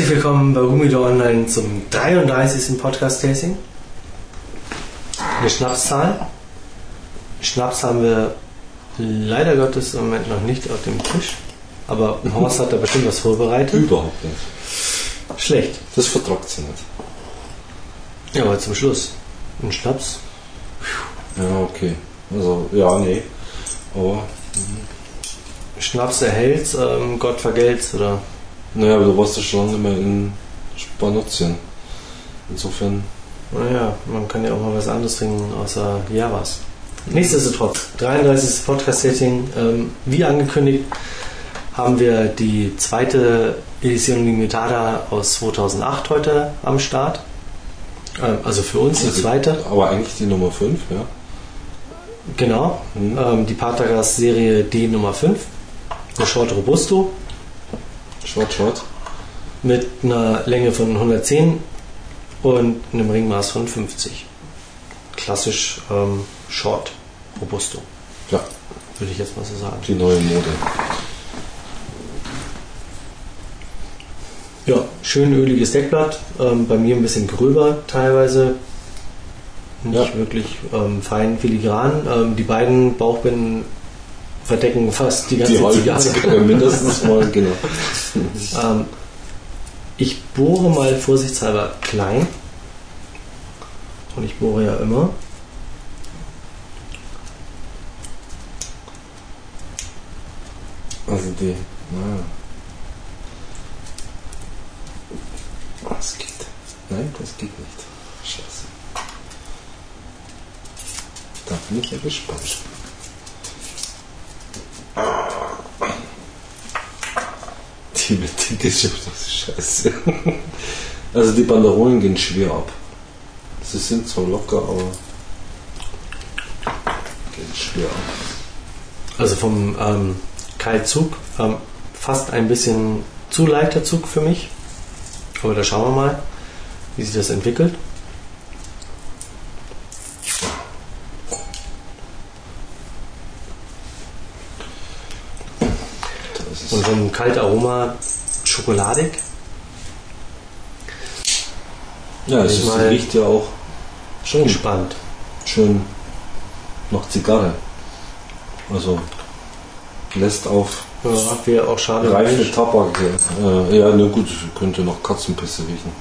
Herzlich willkommen bei Humido Online zum 33. Podcast-Tasting. Eine Schnapszahl. Schnaps haben wir leider Gottes im Moment noch nicht auf dem Tisch. Aber Horst hat da bestimmt was vorbereitet. Überhaupt nicht. Schlecht. Das vertragt sie nicht. Ja, aber zum Schluss. Ein Schnaps. Ja, okay. Also, ja, nee. Aber, Schnaps erhält's, ähm, Gott vergelt's, oder? Naja, aber du warst ja schon lange nicht mehr in Spanien. Insofern, Naja, man kann ja auch mal was anderes trinken außer Javas. Nichtsdestotrotz, 33. Podcast-Setting. Ähm, wie angekündigt haben wir die zweite Edition Limitada aus 2008 heute am Start. Ähm, also für uns die Also- zweite. aber eigentlich die Nummer 5, ja. Genau. Mhm. Ähm, die Patagas Serie D Nummer 5. Eine Short Robusto Short, short. mit einer Länge von 110 und einem Ringmaß von 50. Klassisch ähm, Short Robusto, Ja, würde ich jetzt mal so sagen. die neue Mode. Ja, schön öliges Deckblatt. Ähm, bei mir ein bisschen gröber teilweise. Nicht Ja. wirklich ähm, fein filigran. Ähm, die beiden Bauchbinden verdecken fast die ganze Die halbe Zigarre. Zigarre mindestens mal, genau. Ähm, ich bohre mal vorsichtshalber klein. Und ich bohre ja immer. Also die, naja. Das geht. Nein, das geht nicht. Scheiße. Da bin ich ja gespannt. Die Betike ist schon das Scheiße. Also die Banderolen gehen schwer ab. Sie sind zwar locker, aber gehen schwer ab. Also vom ähm, Kaltzug ähm, fast ein bisschen zu leichter Zug für mich. Aber da schauen wir mal, wie sich das entwickelt. Vom Kaltaroma schokoladig. Ja, es riecht ja auch schon Gespannt. schön nach Zigarre. Also lässt auf Ja, wäre auch schade. reife. Tabak. Äh, ja, na gut, könnte noch Katzenpisse riechen.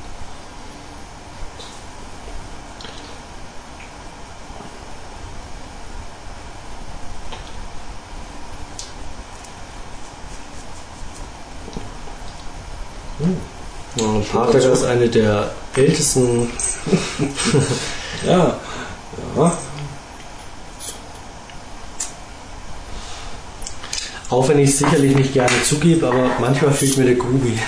Pater ist eine der ältesten Ja, ja. Auch wenn ich es sicherlich nicht gerne zugebe, aber manchmal fehlt mir der Grubi.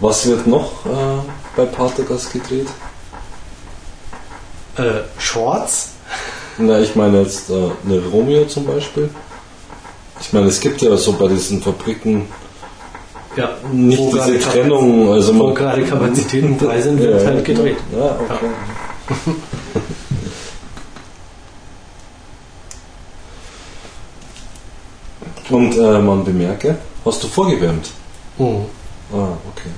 Was wird noch äh, bei Patergas gedreht? Äh, Shorts? Na, ich meine jetzt äh, eine Romeo zum Beispiel. Ich meine, es gibt ja so bei diesen Fabriken Ja, nicht wo diese gerade Trennung. Also Wo man, gerade Kapazitäten frei sind, wird halt gedreht. Ja, okay. Und äh, man bemerke, hast du vorgewärmt? Mhm. Ah, okay.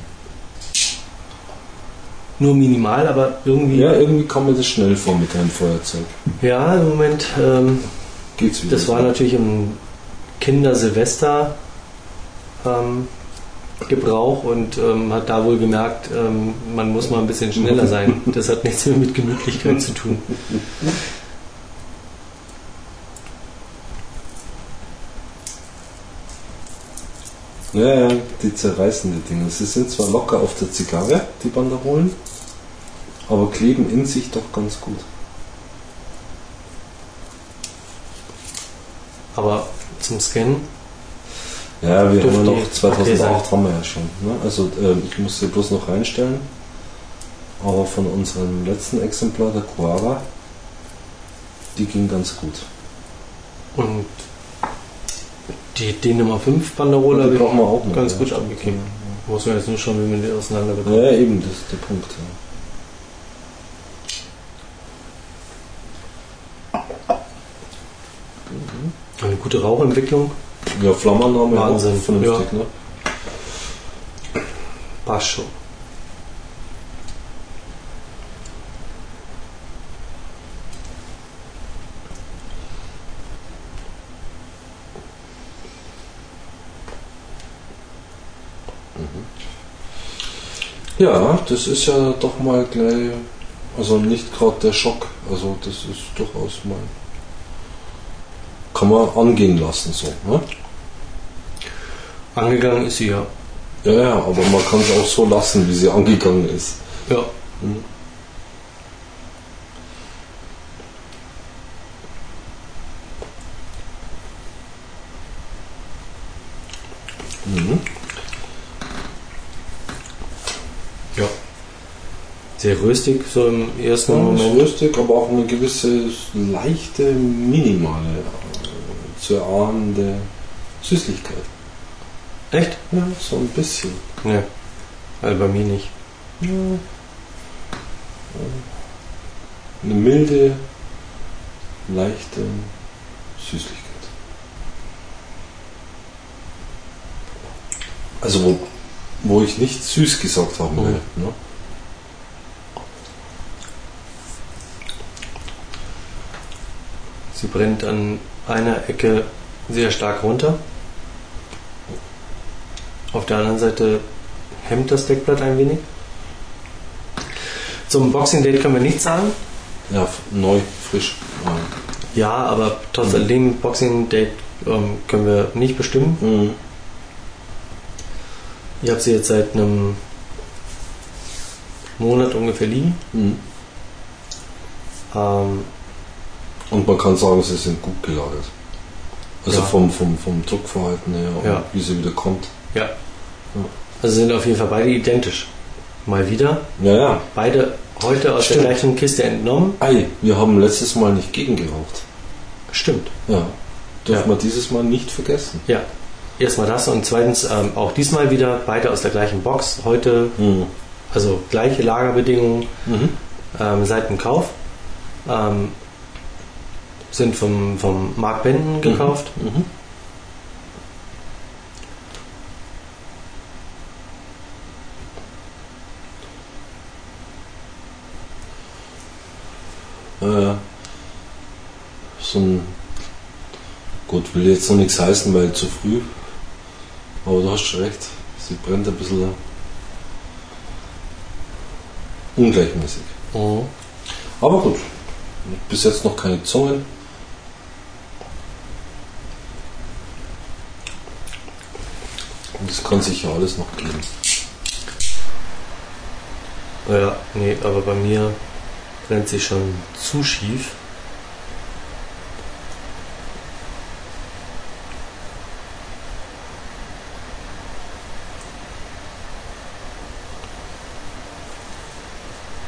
Nur minimal, aber irgendwie. Ja, irgendwie kommt mir das schnell vor mit deinem Feuerzeug. Ja, im Moment. Ähm, Geht's wieder? das war natürlich im Kinder-Silvester ähm, Gebrauch und ähm, hat da wohl gemerkt, ähm, man muss mal ein bisschen schneller sein. Das hat nichts mehr mit Gemütlichkeit zu tun. Ja, ja, die zerreißen die Dinge. Sie sind zwar locker auf der Zigarre, die Banderolen, aber kleben in sich doch ganz gut. Aber zum Scannen, Ja, wir haben ja noch 2008 sein. haben wir ja schon. Ne? Also ähm, ich muss sie bloß noch reinstellen. Aber von unserem letzten Exemplar, der Coava, die ging ganz gut. Und die D Nummer 5 Banderole Die brauchen wir auch ganz ja, gut stimmt. abgekriegt. Muss man jetzt nur schauen, wie man die auseinander bekommt. Ja, eben, das ist der Punkt. Ja. Eine gute Rauchentwicklung. Ja, Flammannahme Wahnsinn, vernünftig, ne? Passt schon. Ja, das ist ja doch mal gleich, also nicht gerade der Schock, also das ist durchaus mal, kann man angehen lassen so, ne? Angegangen ist sie ja. Ja, ja, aber man kann es auch so lassen, wie sie angegangen ist. Ja. Mhm. Ja. Sehr röstig, so im ersten Ja, Moment. lustig, aber auch eine gewisse leichte, minimale, zu erahnende Süßlichkeit. Echt? Ja, so ein bisschen. Ne. Also bei mir nicht. Ja. Eine milde, leichte Süßlichkeit. Also wo, wo ich nicht süß gesagt haben will. Ne? Sie brennt an einer Ecke sehr stark runter. Auf der anderen Seite hemmt das Deckblatt ein wenig. Zum Boxing Date können wir nichts sagen. Ja, neu, frisch. Ja, aber trotz alledem Boxing Date ähm, können wir nicht bestimmen. Mhm. Ich habe sie jetzt seit einem Monat ungefähr liegen. Mhm. Ähm, Und man kann sagen, sie sind gut gelagert. Also Ja. vom, vom, vom Druckverhalten her und Ja. wie sie wieder kommt. ja. Also sind auf jeden Fall beide identisch. Mal wieder. Ja, ja. Beide heute aus Stimmt. der gleichen Kiste entnommen. Ei, wir haben letztes Mal nicht gegengeraucht. Stimmt. Ja. Dürfen Ja. wir dieses Mal nicht vergessen. Ja. Erstmal das und zweitens ähm, auch diesmal wieder beide aus der gleichen Box. Heute Mhm. also gleiche Lagerbedingungen Mhm. ähm, seit dem Kauf. Ähm, sind vom, vom Mark Benden gekauft. Mhm. Äh, so ein. Gut, will jetzt noch nichts heißen, weil zu früh. Aber du hast schon recht. Sie brennt ein bisschen ungleichmäßig. Mhm. Aber gut. Bis jetzt noch keine Zungen. Es kann sich ja alles noch geben. Ja, nee, aber bei mir brennt sie schon zu schief.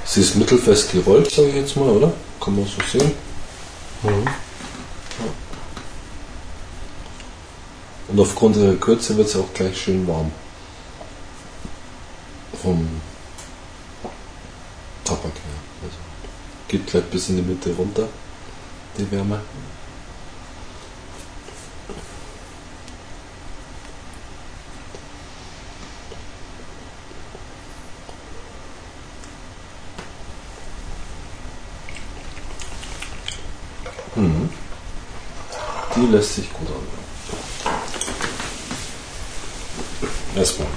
Sie ist mittelfest gerollt, sage ich jetzt mal, oder? Kann man so sehen. Mhm. Und aufgrund ihrer Kürze wird sie auch gleich schön warm. Vom Tabak her. Also geht gleich bis in die Mitte runter, die Wärme. Mhm. Die lässt sich gut an. Erstmal.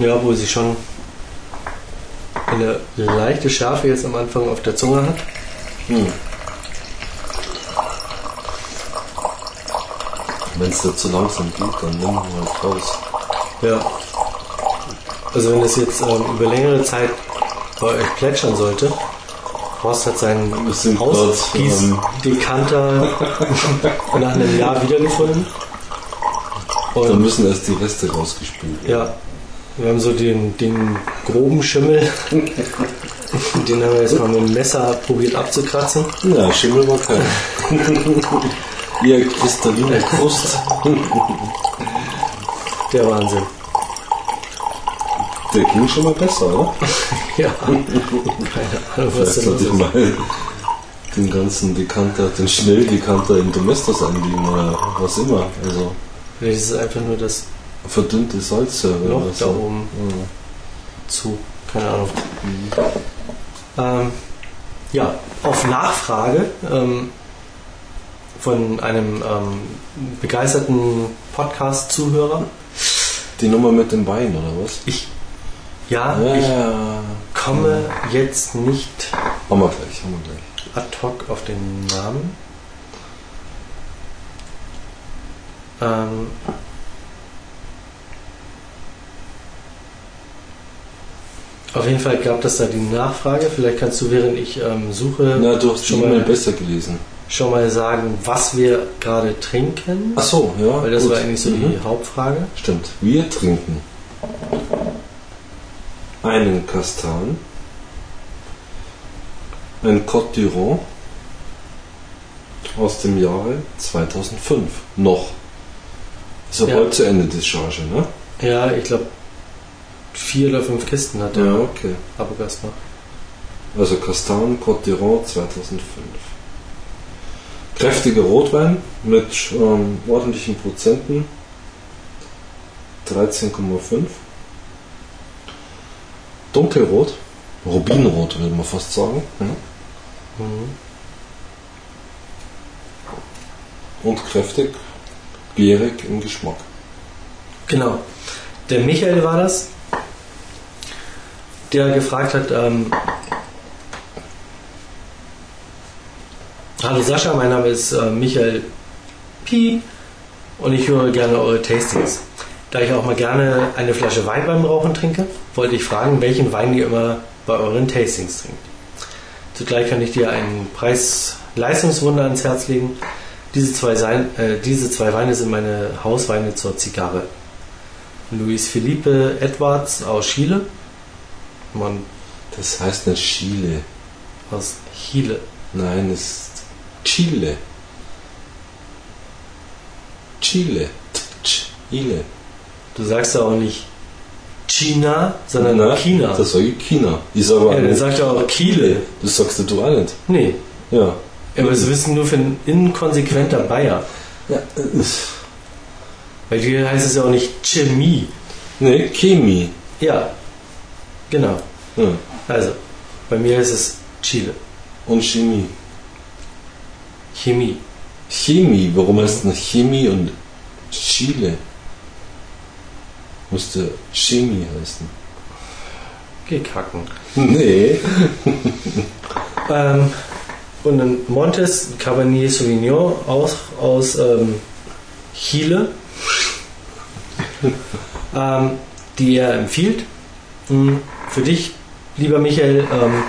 Ja, obwohl sie schon eine leichte Schärfe jetzt am Anfang auf der Zunge hat. Hm. Wenn es dir zu langsam geht, dann nimm halt raus. Ja. Also wenn das jetzt ähm, über längere Zeit bei euch plätschern sollte, Horst hat seinen grad, ähm, Ausgießdekanter nach einem Jahr wiedergefunden. Da Und müssen erst die Reste rausgespült werden. ja, wir haben so den, den groben Schimmel, den haben wir jetzt mal mit dem Messer probiert abzukratzen. Ja, Schimmel war kein. Eher kristalline Krust. Der Wahnsinn. Der ging schon mal besser, oder? Ja, keine Ahnung, was Vielleicht sollte ich mal den ganzen Dekanter, den Schnelldekanter in Domestos einlegen oder was immer. Also Vielleicht ist es einfach nur das verdünnte Salzsäure Loch da so. oben Ja. zu. Keine Ahnung. Ähm, ja, auf Nachfrage ähm, von einem ähm, begeisterten Podcast-Zuhörer. Die Nummer mit dem Wein oder was? Ich, ja, ich Ja. komme jetzt nicht Haben wir gleich, haben wir gleich. ad hoc auf den Namen. Ähm, auf jeden Fall gab es da die Nachfrage. Vielleicht kannst du, während ich ähm, suche, Na, du hast schon, mal, besser gelesen. schon mal sagen, was wir gerade trinken. Ach so, ja. Weil das gut. war eigentlich so Mhm. die Hauptfrage. Stimmt. Wir trinken einen Kastan, ein Côte d'Iron aus dem Jahre 2005. Noch. Ist ja Ja. bald zu Ende die Charge, ne? Ja, ich glaube, vier oder fünf Kisten hat der okay. Abogast noch. Also Kastan Côte d'Iron 2005. Kräftiger Rotwein mit ähm, ordentlichen Prozenten. 13,5. Dunkelrot. Rubinrot würde man fast sagen. Ja. Mhm. Und kräftig, gierig im Geschmack. Genau. Der Michael war das, der gefragt hat, ähm, Hallo Sascha, mein Name ist äh, Michael Piep und ich höre gerne eure Tastings. Da ich auch mal gerne eine Flasche Wein beim Rauchen trinke, wollte ich fragen, welchen Wein ihr immer bei euren Tastings trinkt. Zugleich kann ich dir einen Preis-Leistungswunder ans Herz legen. Diese zwei, Sein, äh, diese zwei Weine sind meine Hausweine zur Zigarre. Luis Felipe Edwards aus Chile. Man Das heißt nicht Chile. aus Chile. Nein, es ist Chile. Chile. Chile. Du sagst ja auch nicht China, sondern Na, China. Das sage ich China. Ich sage aber ja, dann sagt er auch Chile. Das sagst du auch nicht. Nee, Ja. Aber das wissen nur für ein inkonsequenter Bayer. ja. Weil hier heißt es ja auch nicht Chemie. Ne, Chemie. Ja, genau. Ja. Also, bei mir heißt es Chile. Und Chemie. Chemie. Chemie. Warum heißt denn Chemie und Chile? Müsste Chemie heißen. Geh kacken. Nee. Ähm, und ein Montes Cabernet Sauvignon aus, aus ähm, Chile, ähm, die er empfiehlt. Hm, Für dich, lieber Michael, ähm,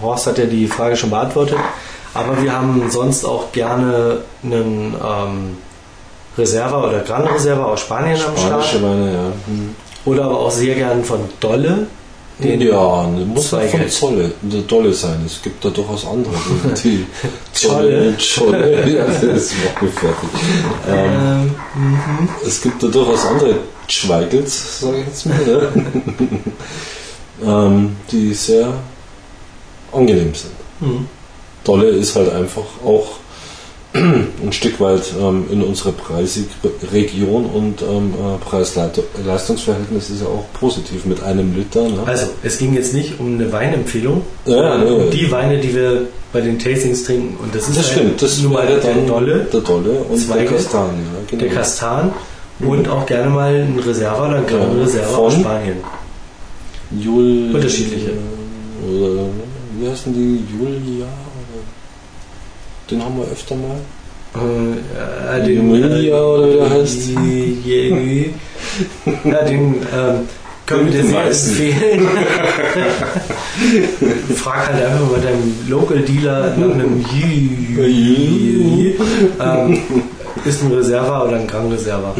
Horst hat ja die Frage schon beantwortet, aber wir haben sonst auch gerne einen ähm, Reserva oder Gran Reserva aus Spanien am Start. Spanische Weine, ja. Hm. Oder aber auch sehr gern von Dolle. Den ja, muss von Geld. Zolle, der Dolle sein. Es gibt da durchaus andere. Die Zolle. Zolle. Ja, das macht mich fertig. Ähm, Ähm, es gibt da durchaus andere Schweigels, sage ich jetzt mal, ne? ähm, die sehr angenehm sind. mhm. Dolle ist halt einfach auch ein Stück weit ähm, in unserer Preisregion und ähm, äh, Preis-Leistungsverhältnis ist ja auch positiv mit einem Liter. Ne? Also, es ging jetzt nicht um eine Weinempfehlung, Ja, nee. um die Weine, die wir bei den Tastings trinken. Und das ist Das halt stimmt, das nur der dann Dolle, der Dolle und Zweige, der Kastan. Ja, genau. der Kastan und auch gerne mal ein Reserva ein Gran Ja, Reserva aus Spanien. Jul Unterschiedliche. Oder wie heißen die? Julia? Den haben wir öfter mal. Äh, äh, Julia oder wie der heißt. äh, ja, den ähm, können wir dir Den sehr empfehlen. Frag halt einfach mal deinem Local Dealer nach einem Jü. ähm, ist ein Reserva oder ein Gran Reserva?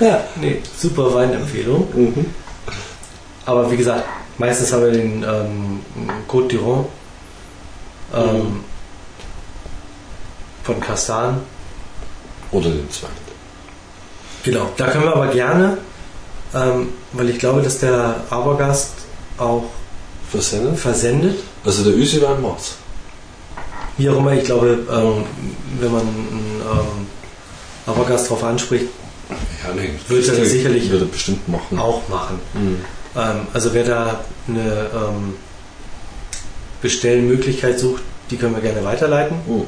ja, nee, super Weinempfehlung. Mhm. Aber wie gesagt, meistens haben wir den ähm, Côte d'Iron ähm, Mhm. von Castan. Oder den zweiten. Genau, da können wir aber gerne, ähm, weil ich glaube, dass der Abergast auch Versendet? versendet. Also der Ösi-Wein macht's. Wie auch immer, ich glaube, ähm, wenn man einen ähm, Auergast darauf anspricht, Ja, nee, Wird er sicherlich Wird er bestimmt machen. auch machen. Mhm. Ähm, also wer da eine ähm, Bestellmöglichkeit sucht, die können wir gerne weiterleiten. Oh.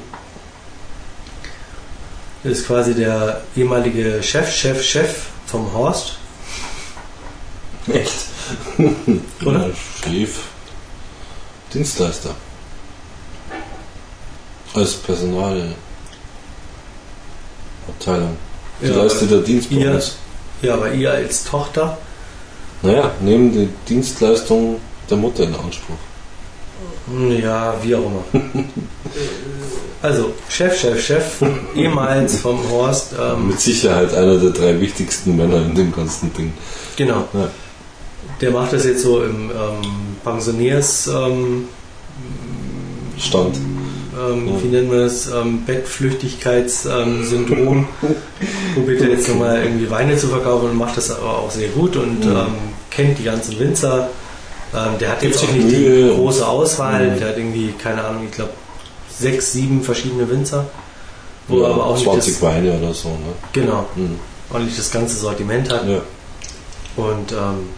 Das ist quasi der ehemalige Chef, Chef, Chef vom Horst, Echt? oder? Ja, Chef. Dienstleister. Als Personalabteilung. Die Ja, leistet der Dienst bei ihr- uns. Ja, aber ihr als Tochter, Naja, nehmen die Dienstleistung der Mutter in Anspruch. Hm, ja, wie auch immer. Also, Chef, Chef, Chef, ehemals vom Horst, ähm, Mit Sicherheit einer der drei wichtigsten Männer in dem ganzen Ding. genau. Ja. Der macht das jetzt so im ähm, Pensionärs, ähm, Stand. ähm, Ja. wie nennen wir das, ähm, Bettflüchtigkeitssyndrom. Probiert er jetzt nochmal irgendwie Weine zu verkaufen und macht das aber auch sehr gut und Mhm. ähm, kennt die ganzen Winzer. Ähm, der hat jetzt auch nicht die Mühe und- große Auswahl. Mhm. Der hat irgendwie, keine Ahnung, ich glaube sechs, sieben verschiedene Winzer. Wo Ja, er aber auch 20 nicht das, Weine oder so. Ne? genau, Mhm. auch nicht das ganze Sortiment hat. Ja. Und ähm,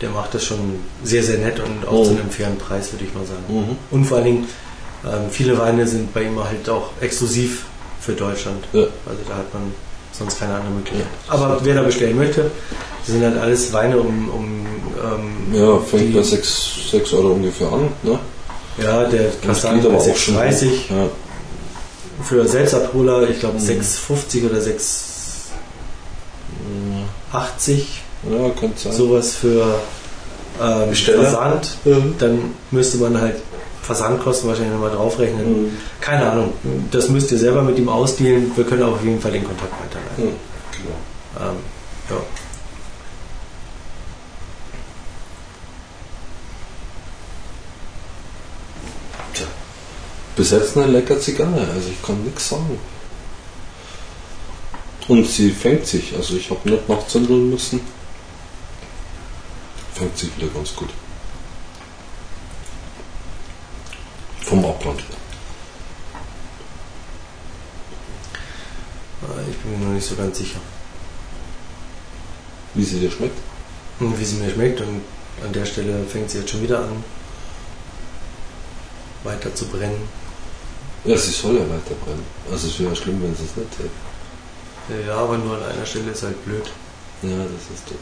der macht das schon sehr, sehr nett und auch Mhm. zu einem fairen Preis, würde ich mal sagen. Mhm. Und vor allen Dingen, ähm, viele Weine sind bei ihm halt auch exklusiv für Deutschland. Ja. Also da hat man sonst keine andere Möglichkeit. Aber wer da bestellen möchte, sind halt alles Weine um, um ähm, ja, fängt bei 6, 6 Euro ungefähr an. Ne? ja, der Das Kastan geht bei aber auch schon. 6,30 Ja. für Selbstabholer, ich glaube Mhm. 6,50 oder 6,80 ja, könnte sein. sowas für ähm? Versand. Mhm. Dann müsste man halt Versandkosten wahrscheinlich nochmal draufrechnen. Mhm. Keine Ahnung. Das müsst ihr selber mit ihm ausdealen. Wir können auf jeden Fall den Kontakt weiterleiten. Mhm. Genau. Ähm, ja. Bis jetzt eine lecker Zigarre, also ich kann nichts sagen. Und sie fängt sich, also ich habe nicht nachzündeln müssen. Fängt sich wieder ganz gut. Vom Abbrand her. Äh, Ich bin mir noch nicht so ganz sicher, Wie sie dir schmeckt? Und wie sie mir schmeckt. Und an der Stelle fängt sie jetzt schon wieder an, weiter zu brennen. Ja, sie soll ja weiter brennen. Also es wäre schlimm, wenn sie es nicht hätte. Ja, aber nur an einer Stelle ist halt blöd. Ja, das ist doof.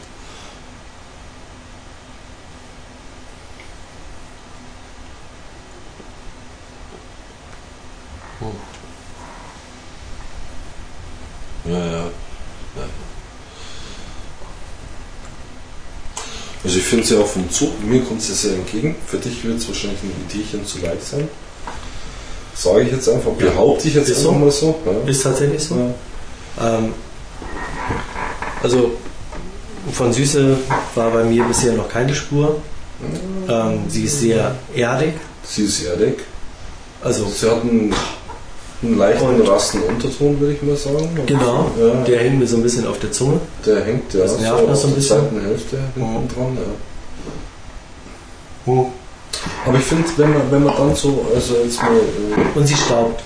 Ja, ja. ja. Also ich finde sie auch vom Zug, mir kommt sie sehr entgegen. Für dich wird es wahrscheinlich ein Ideenchen zu leicht sein. Sage ich jetzt einfach, behaupte ich jetzt Ist einfach so. mal so. Ja. Ist tatsächlich so. Ja. Ähm, also von Süße war bei mir bisher noch keine Spur. Ähm, sie ist sehr erdig. Sie ist erdig. Also Sie hat einen, einen leichten Und- rasten Unterton, würde ich mal sagen. genau, Ja, der hängt mir so ein bisschen auf der Zunge. der hängt ja Das so nervt noch auf so ein der bisschen. zweiten Hälfte hinten Mhm. dran. Ja. Aber ich finde, wenn man, wenn man dann so, also jetzt mal äh, Und sie staubt.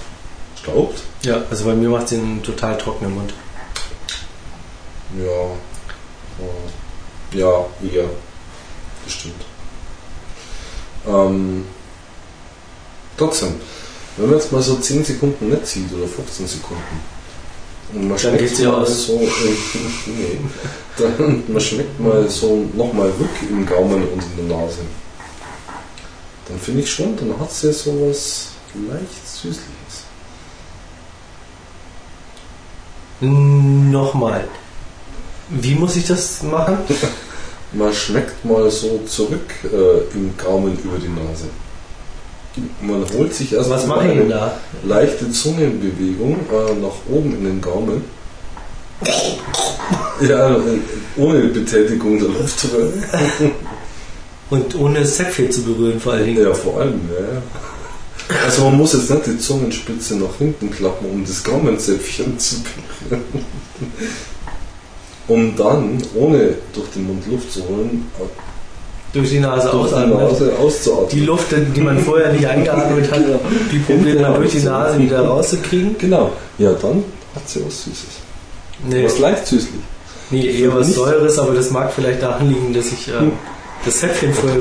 staubt, Ja, also bei mir macht sie einen total trockenen Mund. ja, äh, ja, eher, bestimmt. Ähm, trotzdem, wenn man jetzt mal so 10 Sekunden nicht sieht oder 15 Sekunden, und man Dann schmeckt mal aus. so, äh, nee, dann man schmeckt mal so nochmal Rück im Gaumen und in der Nase. Dann finde ich schon, dann hat sie so was leicht Süßliches. Nochmal. Wie muss ich das machen? Man schmeckt mal so zurück äh, im Gaumen über die Nase. Man holt sich erst Was mal eine da? leichte Zungenbewegung äh, nach oben in den Gaumen. Ja, ohne Betätigung der Luftröhre. Und ohne Säckfett zu berühren vor allen Dingen. Ja, vor allem, ja. Also man muss jetzt nicht die Zungenspitze nach hinten klappen, um das Gaumenzäpfchen zu berühren. Um dann, ohne durch den Mund Luft zu holen, durch die Nase durch die. Nase auszuatmen. Die Luft, die man vorher nicht eingeatmet hat, die probiert man durch die Nase wieder rauszukriegen. Genau. Ja, dann hat sie was Süßes. Nee, Was leicht süßlich. nee eher was Säures, aber das mag vielleicht daran liegen, dass ich äh, das Zäpfchen vorher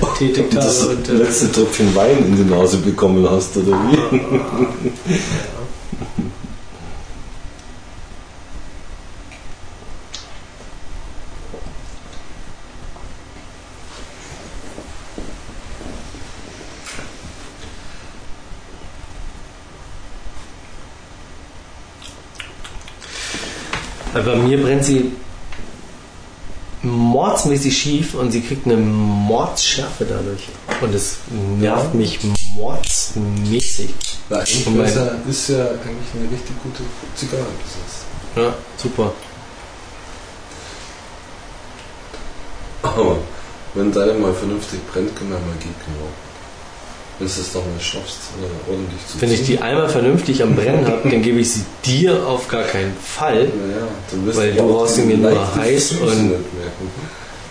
betätigt Und das habe. Und, äh, letzte Tröpfchen Wein in die Nase bekommen hast, oder wie? Weil bei mir brennt sie mordsmäßig schief und sie kriegt eine Mordsschärfe dadurch. Und es nervt mich mordsmäßig. Weil mein- ist ja, ja eigentlich eine richtig gute Zigarre gesetzt. Ja, super. Aber wenn deine mal vernünftig brennt, können wir mal gehen, genau. Du es doch schaffst, äh, ordentlich zu Wenn ich die einmal vernünftig am Brennen habe, dann gebe ich sie dir auf gar keinen Fall. Naja, dann wirst Weil du du auch brauchst die irgendwie nur heiß Süße und- nicht merken.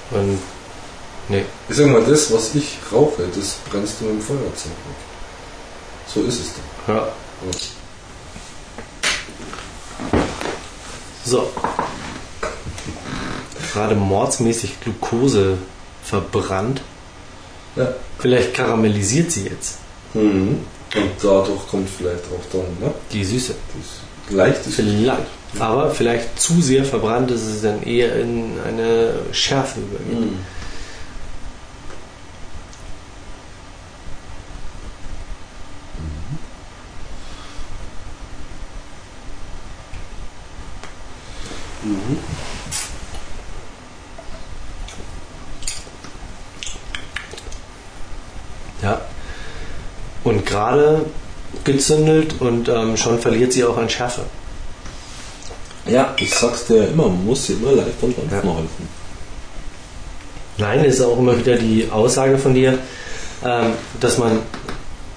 Und nee. Ich sag mal, das, was ich rauche, das brennst du mit dem Feuerzeug weg. So ist es doch. Ja. So. Gerade mordsmäßig Glucose verbrannt. Ja. Vielleicht karamellisiert sie jetzt. Mhm. Und dadurch kommt vielleicht auch dann ne, Die Süße. das leichte Vielleicht. Aber vielleicht zu sehr verbrannt, dass es dann eher in eine Schärfe übergeht. Mhm. Mhm. Ja. Und gerade gezündelt und ähm, schon verliert sie auch an Schärfe. Ja, ich sag's dir ja immer, man muss sie immer leicht am Dampfen Ja. halten. Nein, ist auch immer wieder die Aussage von dir, ähm, dass man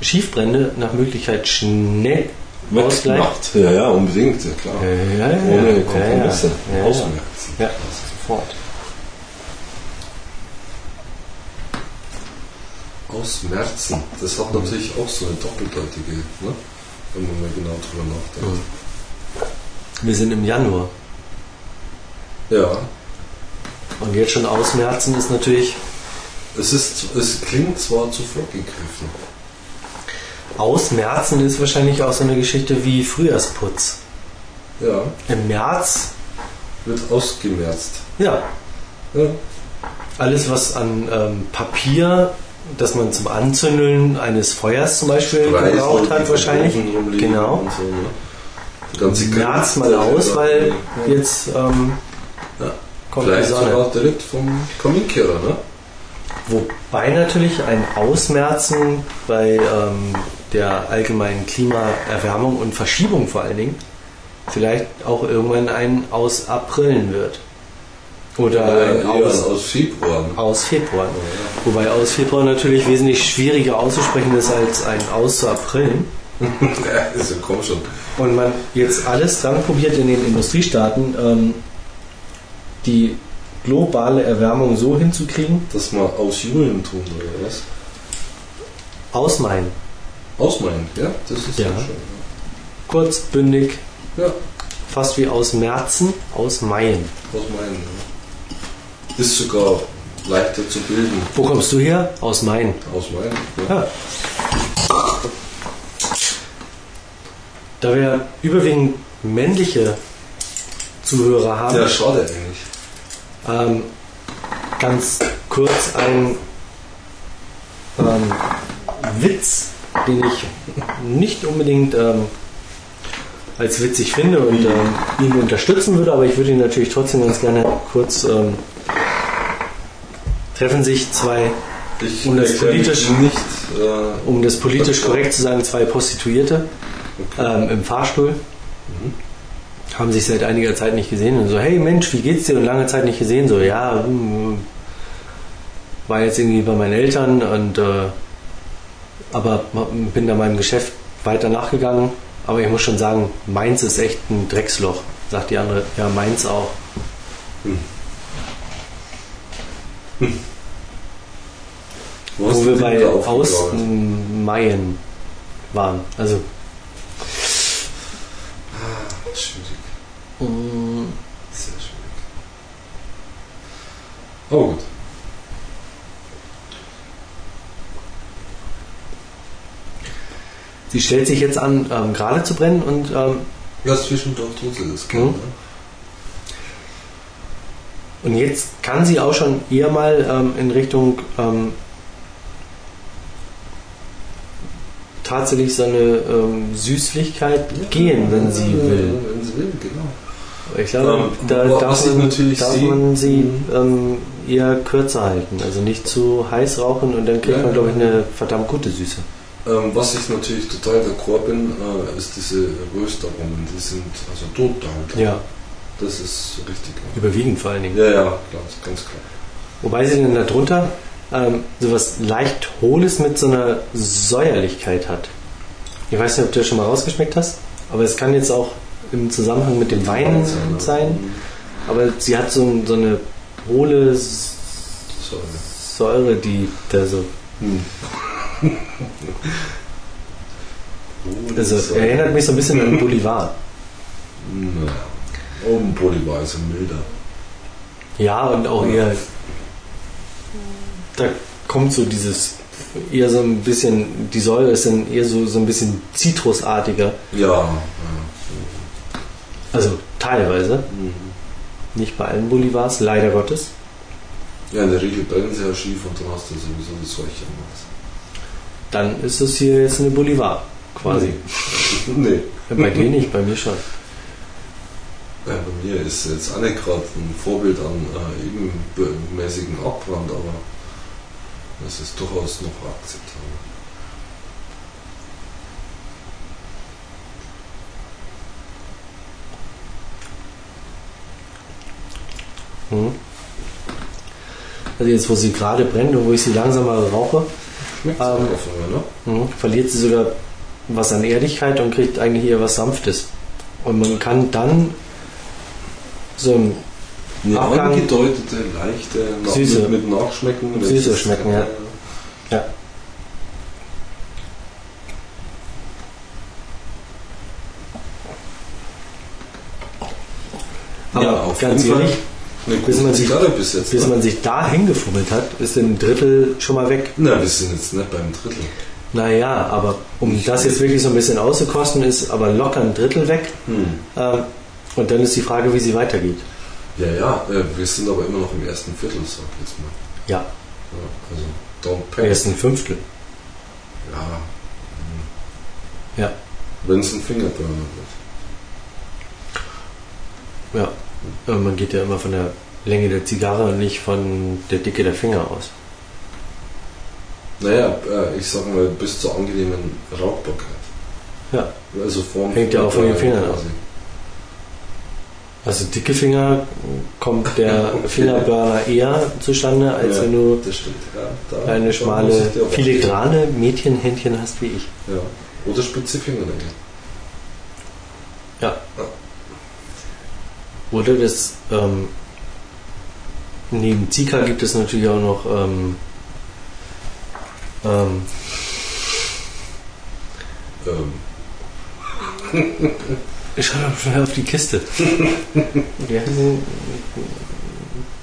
Schiefbrände nach Möglichkeit schnell ausgleicht. Ja, ja, unbedingt, ja klar. Ja, ja, ja, Ohne ja, Kompromisse. ja, ja. Ausmerzen. Ja, sofort. Ausmerzen. Das hat natürlich auch so eine doppeldeutige, ne? wenn man mal genau drüber nachdenkt. Wir sind im Januar. Ja, Und jetzt schon ausmerzen ist natürlich. es, ist, es klingt zwar zu flott gegriffen. Ausmerzen ist wahrscheinlich auch so eine Geschichte wie Frühjahrsputz. Ja, Im März, wird ausgemerzt. ja, Ja. alles was an ähm, Papier, das man zum Anzündeln eines Feuers zum Beispiel Preise, gebraucht die hat, wahrscheinlich. Genau. Und so, ne? Die Grenze mal aus, weil Ja. jetzt ähm, Ja. kommt die Vielleicht Sonne. sogar direkt vom Kaminkehrer, ne? Wobei natürlich ein Ausmerzen bei ähm, der allgemeinen Klimaerwärmung und Verschiebung vor allen Dingen vielleicht auch irgendwann ein Ausaprillen wird. Oder ein eher aus, aus Februar. aus Februar. Ja. Wobei aus Februar natürlich wesentlich schwieriger auszusprechen ist als ein aus. Ja, also komm schon. Und man jetzt alles dran probiert in den Industriestaaten, ähm, die globale Erwärmung so hinzukriegen, Das mal aus Julen tun, oder was? ausmeinen. Ausmeinen, ja? Das ist Ja. ja schön. Kurz, bündig, Ja, fast wie aus Merzen, aus Maien. ausmeinen. Ja. Ist sogar leichter zu bilden. Wo kommst du her? Aus Main. Ausmeinen. Ja. Ja. Da wir überwiegend männliche Zuhörer haben, ja, schade eigentlich. ähm, ganz kurz ein ähm, Witz, den ich nicht unbedingt ähm, als witzig finde und ähm, ihn unterstützen würde, aber ich würde ihn natürlich trotzdem ganz gerne kurz ähm, treffen sich zwei, Ich Und das politisch- nicht. Äh, um das politisch korrekt zu sagen, zwei Prostituierte ähm, im Fahrstuhl. Mhm. Haben sich seit einiger Zeit nicht gesehen und so, hey Mensch, wie geht's dir? Und lange Zeit nicht gesehen. So, ja, hm, war jetzt irgendwie bei meinen Eltern und äh, aber bin da meinem Geschäft weiter nachgegangen. Aber ich muss schon sagen, meins ist echt ein Drecksloch, sagt die andere. Ja, meins auch. Hm. Wo wo wir bei? Ausmaien waren. Also, Schwierig. mh, Sehr schwierig. Aber gut. sie stellt sich jetzt an, ähm, gerade zu brennen und ähm, Ja, zwischendurch tut sie das Mhm. Ne? Und jetzt kann sie auch schon eher mal ähm, in Richtung ähm, tatsächlich so eine ähm, Süßlichkeit gehen, wenn sie Ja, will. Wenn sie will, genau. Ich glaube, Ähm, da darf, man, natürlich darf sehe- man sie Mhm. ähm, eher kürzer halten. Also nicht zu heiß rauchen und dann kriegt Ja. man, glaube ich, eine verdammt gute Süße. Ähm, was ich natürlich total d'accord bin, äh, ist diese Röstaromen. Die sind also total. Ja, Das ist richtig. überwiegend vor allen Dingen. Ja, ja, ist ganz klar. Wobei sie dann darunter ähm, sowas leicht Hohles mit so einer Säuerlichkeit hat. Ich weiß nicht, ob du das schon mal rausgeschmeckt hast, aber es kann jetzt auch im Zusammenhang mit dem Wein sein. Aber sie hat so, so eine hohle S- So, Säure, die da so. hm. Also so. erinnert mich so ein bisschen an Bolivar. Oben Bolivar ist milder. Ja, und auch eher. Da kommt so dieses. Eher so ein bisschen. Die Säure ist dann eher so, so ein bisschen zitrusartiger. Ja. ja. Also teilweise. Mhm. Nicht bei allen Bolivars, leider Gottes. Ja, in der Regel brennen sie ja schief und dann hast du sowieso das Zeug. Dann ist es hier jetzt eine Bolivar, quasi. Nee. Bei dir nicht, bei mir schon. Ja, bei mir ist jetzt auch nicht gerade ein Vorbild an äh, ebenmäßigen Abbrand, aber das ist durchaus noch akzeptabel. Mhm. Also jetzt, wo sie gerade brennt und wo ich sie langsam mal rauche, Ähm, mir, ne? mhm, verliert sie sogar was an Ehrlichkeit und kriegt eigentlich eher was Sanftes. Und man kann dann so ein Eine Abgang- angedeutete, leichte, nach, Süße. Mit, mit Nachschmecken. Süße schmecken, ja. Ja. Aber Ja, auf ganz ehrlich, Bis man sich- bis jetzt. bis ne? man sich da hingefummelt hat, ist ein Drittel schon mal weg. Na, wir sind jetzt nicht beim Drittel. Naja, aber um das jetzt wirklich so ein bisschen auszukosten, ist aber locker ein Drittel weg. Hm. Ähm, und dann ist die Frage, wie sie weitergeht. Ja, ja, äh, wir sind aber immer noch im ersten Viertel, sag ich jetzt mal. Ja, Ja, also, don't im panic. ersten Fünftel. Ja. Ja. Wenn es ein Fingerburner wird. Ja. Man geht ja immer von der Länge der Zigarre und nicht von der Dicke der Finger aus. Naja, äh, ich sag mal, bis zur angenehmen Rauchbarkeit. Ja. Also vorm Hängt ja auch von den Fingern ab. Also dicke Finger kommt der Fingerburner eher zustande, als Ja. wenn du Das stimmt, ja. Da, eine schmale, filigrane Mädchenhändchen hast wie ich. Ja. Oder spitze Fingernägel. Ja. Oder das, ähm, neben Zika gibt es natürlich auch noch, ähm, ähm, Ähm, schau doch mal auf die Kiste. Wir hatten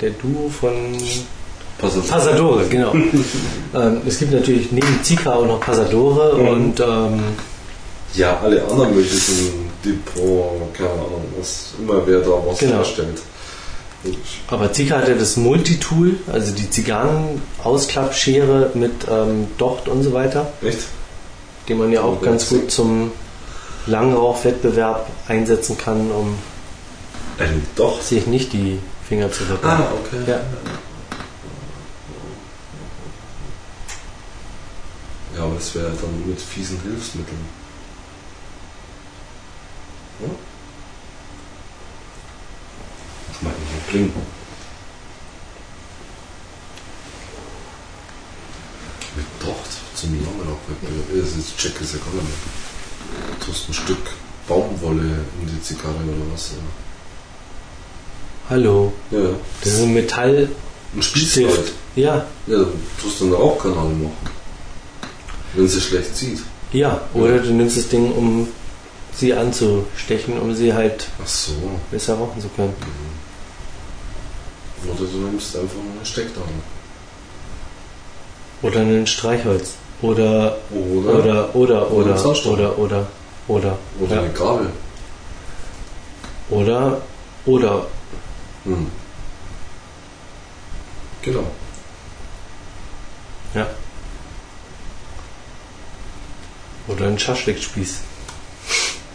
der Duo von. Passadore, genau. ähm, es gibt natürlich neben Zika auch noch Passadore Mhm. und ähm, Ja, alle anderen möglichen Depot, keine Ahnung, was immer wer da was Genau. herstellt. Aber Zika hat ja das Multitool, also die Zigarren-Ausklappschere mit ähm, Docht und so weiter. Echt? den man ja auch ganz gut zum Langrauchwettbewerb einsetzen kann, um Ein Doch. sich nicht die Finger zu verbrennen. Ah, okay. Ja. Ja, aber das wäre dann mit fiesen Hilfsmitteln. Hm? Ich meine, hier bringen. Mit Docht zum Langrauchwettbewerb. Das ist check ja nicht. Du tust ein Stück Baumwolle in die Zigarre oder was. Hallo, Ja, ja. das ist ein Metall Ein Spieß Stift. halt. Ja, Ja, du tust dann eine Rauchkanal machen. Wenn sie schlecht sieht. ja. Oder du nimmst das Ding, um sie anzustechen, um sie halt so. besser rauchen zu können. Oder du nimmst einfach eine Steckdose. Oder ein Streichholz. Oder, Oder, oder, oder, Oder oder, oder, oder, oder. oder ja. eine Gabel. Oder, oder. Hm. Genau. Oder ein Schaschlikspieß.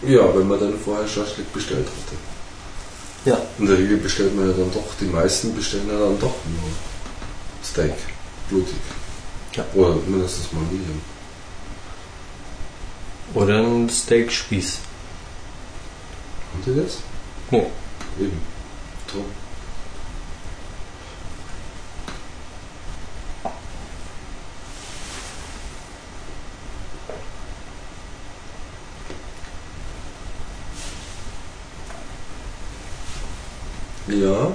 Ja, wenn man dann vorher Schaschlik bestellt hatte. Ja. In der Regel bestellt man ja dann doch, die meisten bestellen ja dann doch nur Steak. Blutig. Ja. Oder mindestens mal Medium. Oder ein Steakspieß. Habt ihr das? Nee. Eben. Drum. Ja.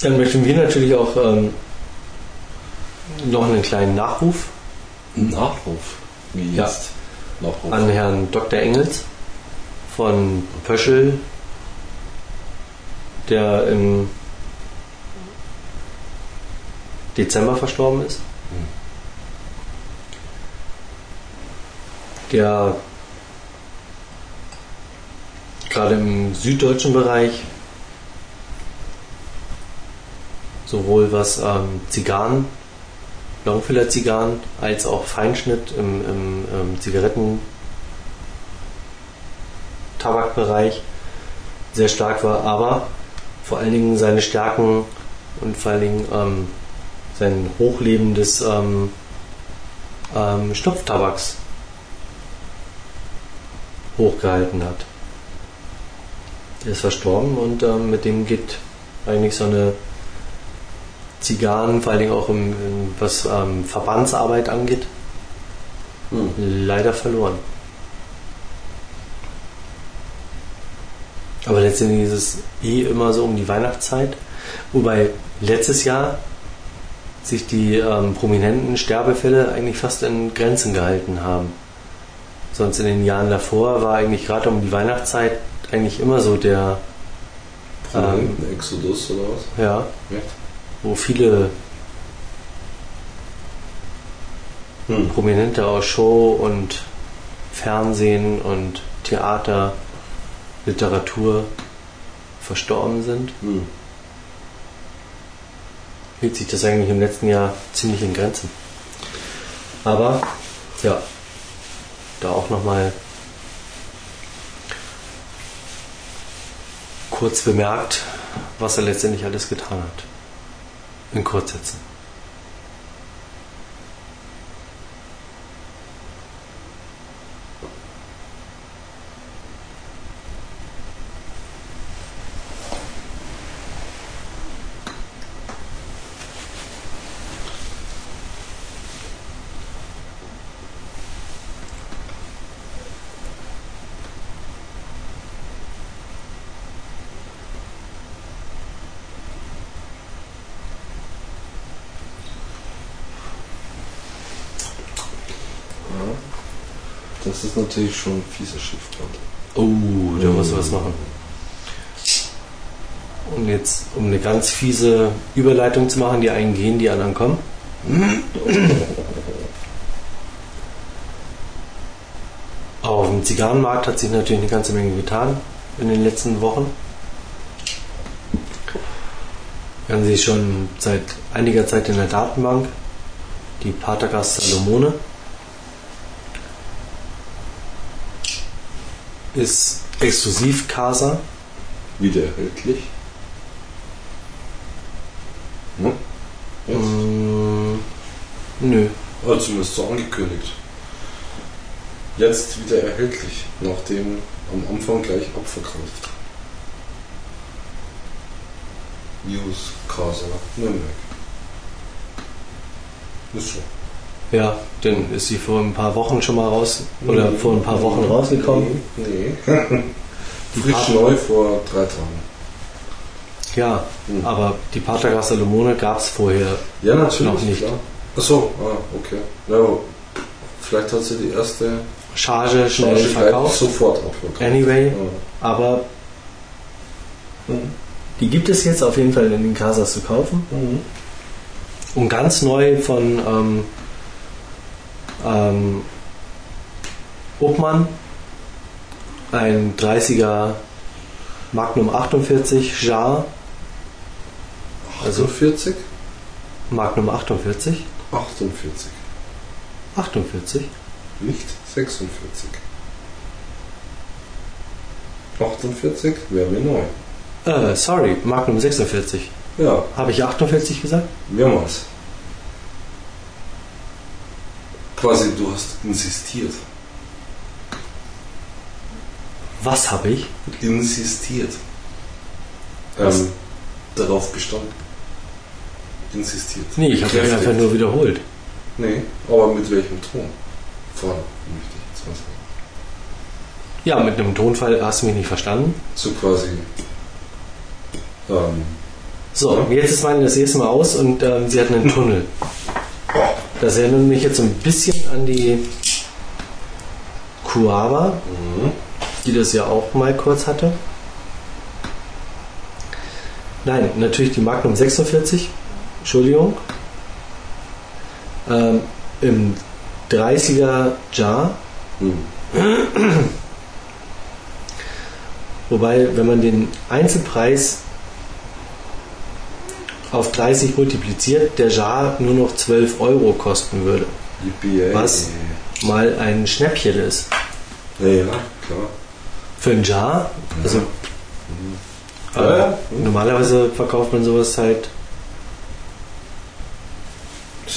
Dann möchten wir natürlich auch ähm, noch einen kleinen Nachruf Nachruf. Wie Ja. jetzt? Nachruf. an Herrn Dr. Engels von Pöschel, der im Dezember verstorben ist. Der gerade im süddeutschen Bereich sowohl was ähm, Zigarren, Longfiller Zigarren, als auch Feinschnitt im, im ähm, Zigaretten Tabakbereich sehr stark war, aber vor allen Dingen seine Stärken und vor allen Dingen ähm, sein Hochleben des ähm, ähm, Schnupftabaks hochgehalten hat. Der ist verstorben und ähm, mit dem geht eigentlich so eine Zigarren, vor allen Dingen auch im, was ähm, Verbandsarbeit angeht, Hm. leider verloren. Aber letztendlich ist es eh immer so um die Weihnachtszeit. Wobei letztes Jahr sich die ähm, prominenten Sterbefälle eigentlich fast in Grenzen gehalten haben. Sonst in den Jahren davor war eigentlich gerade um die Weihnachtszeit eigentlich immer so der, Prominenten Exodus oder was? ja, Echt? Wo viele Hm. Prominente aus Show und Fernsehen und Theater, Literatur verstorben sind, Hm. hielt sich das eigentlich im letzten Jahr ziemlich in Grenzen. Aber ja, da auch nochmal kurz bemerkt, was er letztendlich alles getan hat. In Kurzsätzen. Ja. Das ist natürlich schon ein fieser Schiffbrand. Oh, da musst du was machen. Und jetzt, um eine ganz fiese Überleitung zu machen, die einen gehen, die anderen kommen. Auf dem Zigarrenmarkt hat sich natürlich eine ganze Menge getan in den letzten Wochen. Wir haben sie schon seit einiger Zeit in der Datenbank, die Patagas Salomone. Ist exklusiv Casa. Wieder erhältlich. Hm? Jetzt? Mm, nö. Also zumindest so angekündigt. Jetzt wieder erhältlich, nachdem am Anfang gleich abverkauft. News Casa Nürnberg. Ist so. Ja, dann ist sie vor ein paar Wochen schon mal raus oder vor ein paar Wochen rausgekommen. Nee. nee. Die Frisch neu vor drei Tagen. Ja, Hm. aber die Paterka Salomone gab es vorher. Ja, natürlich. Noch nicht. Klar. Achso, ah, okay. Ja, vielleicht hat sie die erste Charge schnell Charge verkauft. sofort abverkauft. Anyway, Ja. aber Mhm. die gibt es jetzt auf jeden Fall in den Casas zu kaufen. Mhm. Und ganz neu von ähm, ähm, Obmann, ein 30er Magnum 48 Jar, Also 40? Magnum 48, 48. 48, Nicht 46. 48 wäre mir neu. äh, sorry, Magnum 46. Ja, Habe ich 48 gesagt? mehrmals. Quasi, du hast insistiert. Was habe ich? Insistiert. Was? Ähm, darauf bestanden. Insistiert. Nee, ich habe einfach nur wiederholt. Nee, aber mit welchem Ton? Vorne, möchte ich jetzt mal sagen. Ja, mit einem Tonfall hast du mich nicht verstanden. So quasi. Ähm, So, jetzt ist meine das erste Mal aus und ähm, sie hat einen Tunnel. Das erinnert mich jetzt so ein bisschen an die Kuava, mhm. die das ja auch mal kurz hatte. Nein, natürlich die Magnum 46, Entschuldigung. Ähm, Im 30er Jar, Mhm. wobei, wenn man den Einzelpreis auf 30 multipliziert, der Jar nur noch 12 Euro kosten würde. Yippie, Was? Mal ein Schnäppchen ist. Ja, ja, klar. Für ein Jar, also Ja, ja. normalerweise verkauft man sowas halt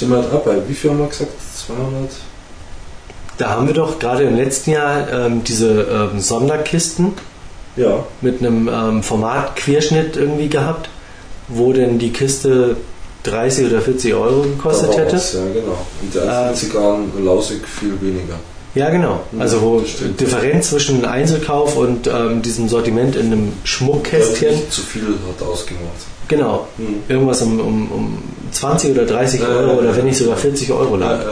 wir halt ab wie viel haben wir gesagt? 200? Da haben wir doch gerade im letzten Jahr ähm, diese ähm, Sonderkisten Ja. mit einem ähm, Formatquerschnitt irgendwie gehabt, wo denn die Kiste 30 oder 40 Euro gekostet hätte. was, Ja, genau. Und einzelnen Ähm, Zigarren lausig viel weniger. Ja, genau. Mhm, Also wo. Differenz zwischen Einzelkauf und ähm, diesem Sortiment in einem Schmuckkästchen, Deutlich zu viel hat ausgemacht. genau, Mhm. irgendwas um, um, um 20 oder 30 Ja, Euro oder wenn nicht sogar 40 Euro lag. ja,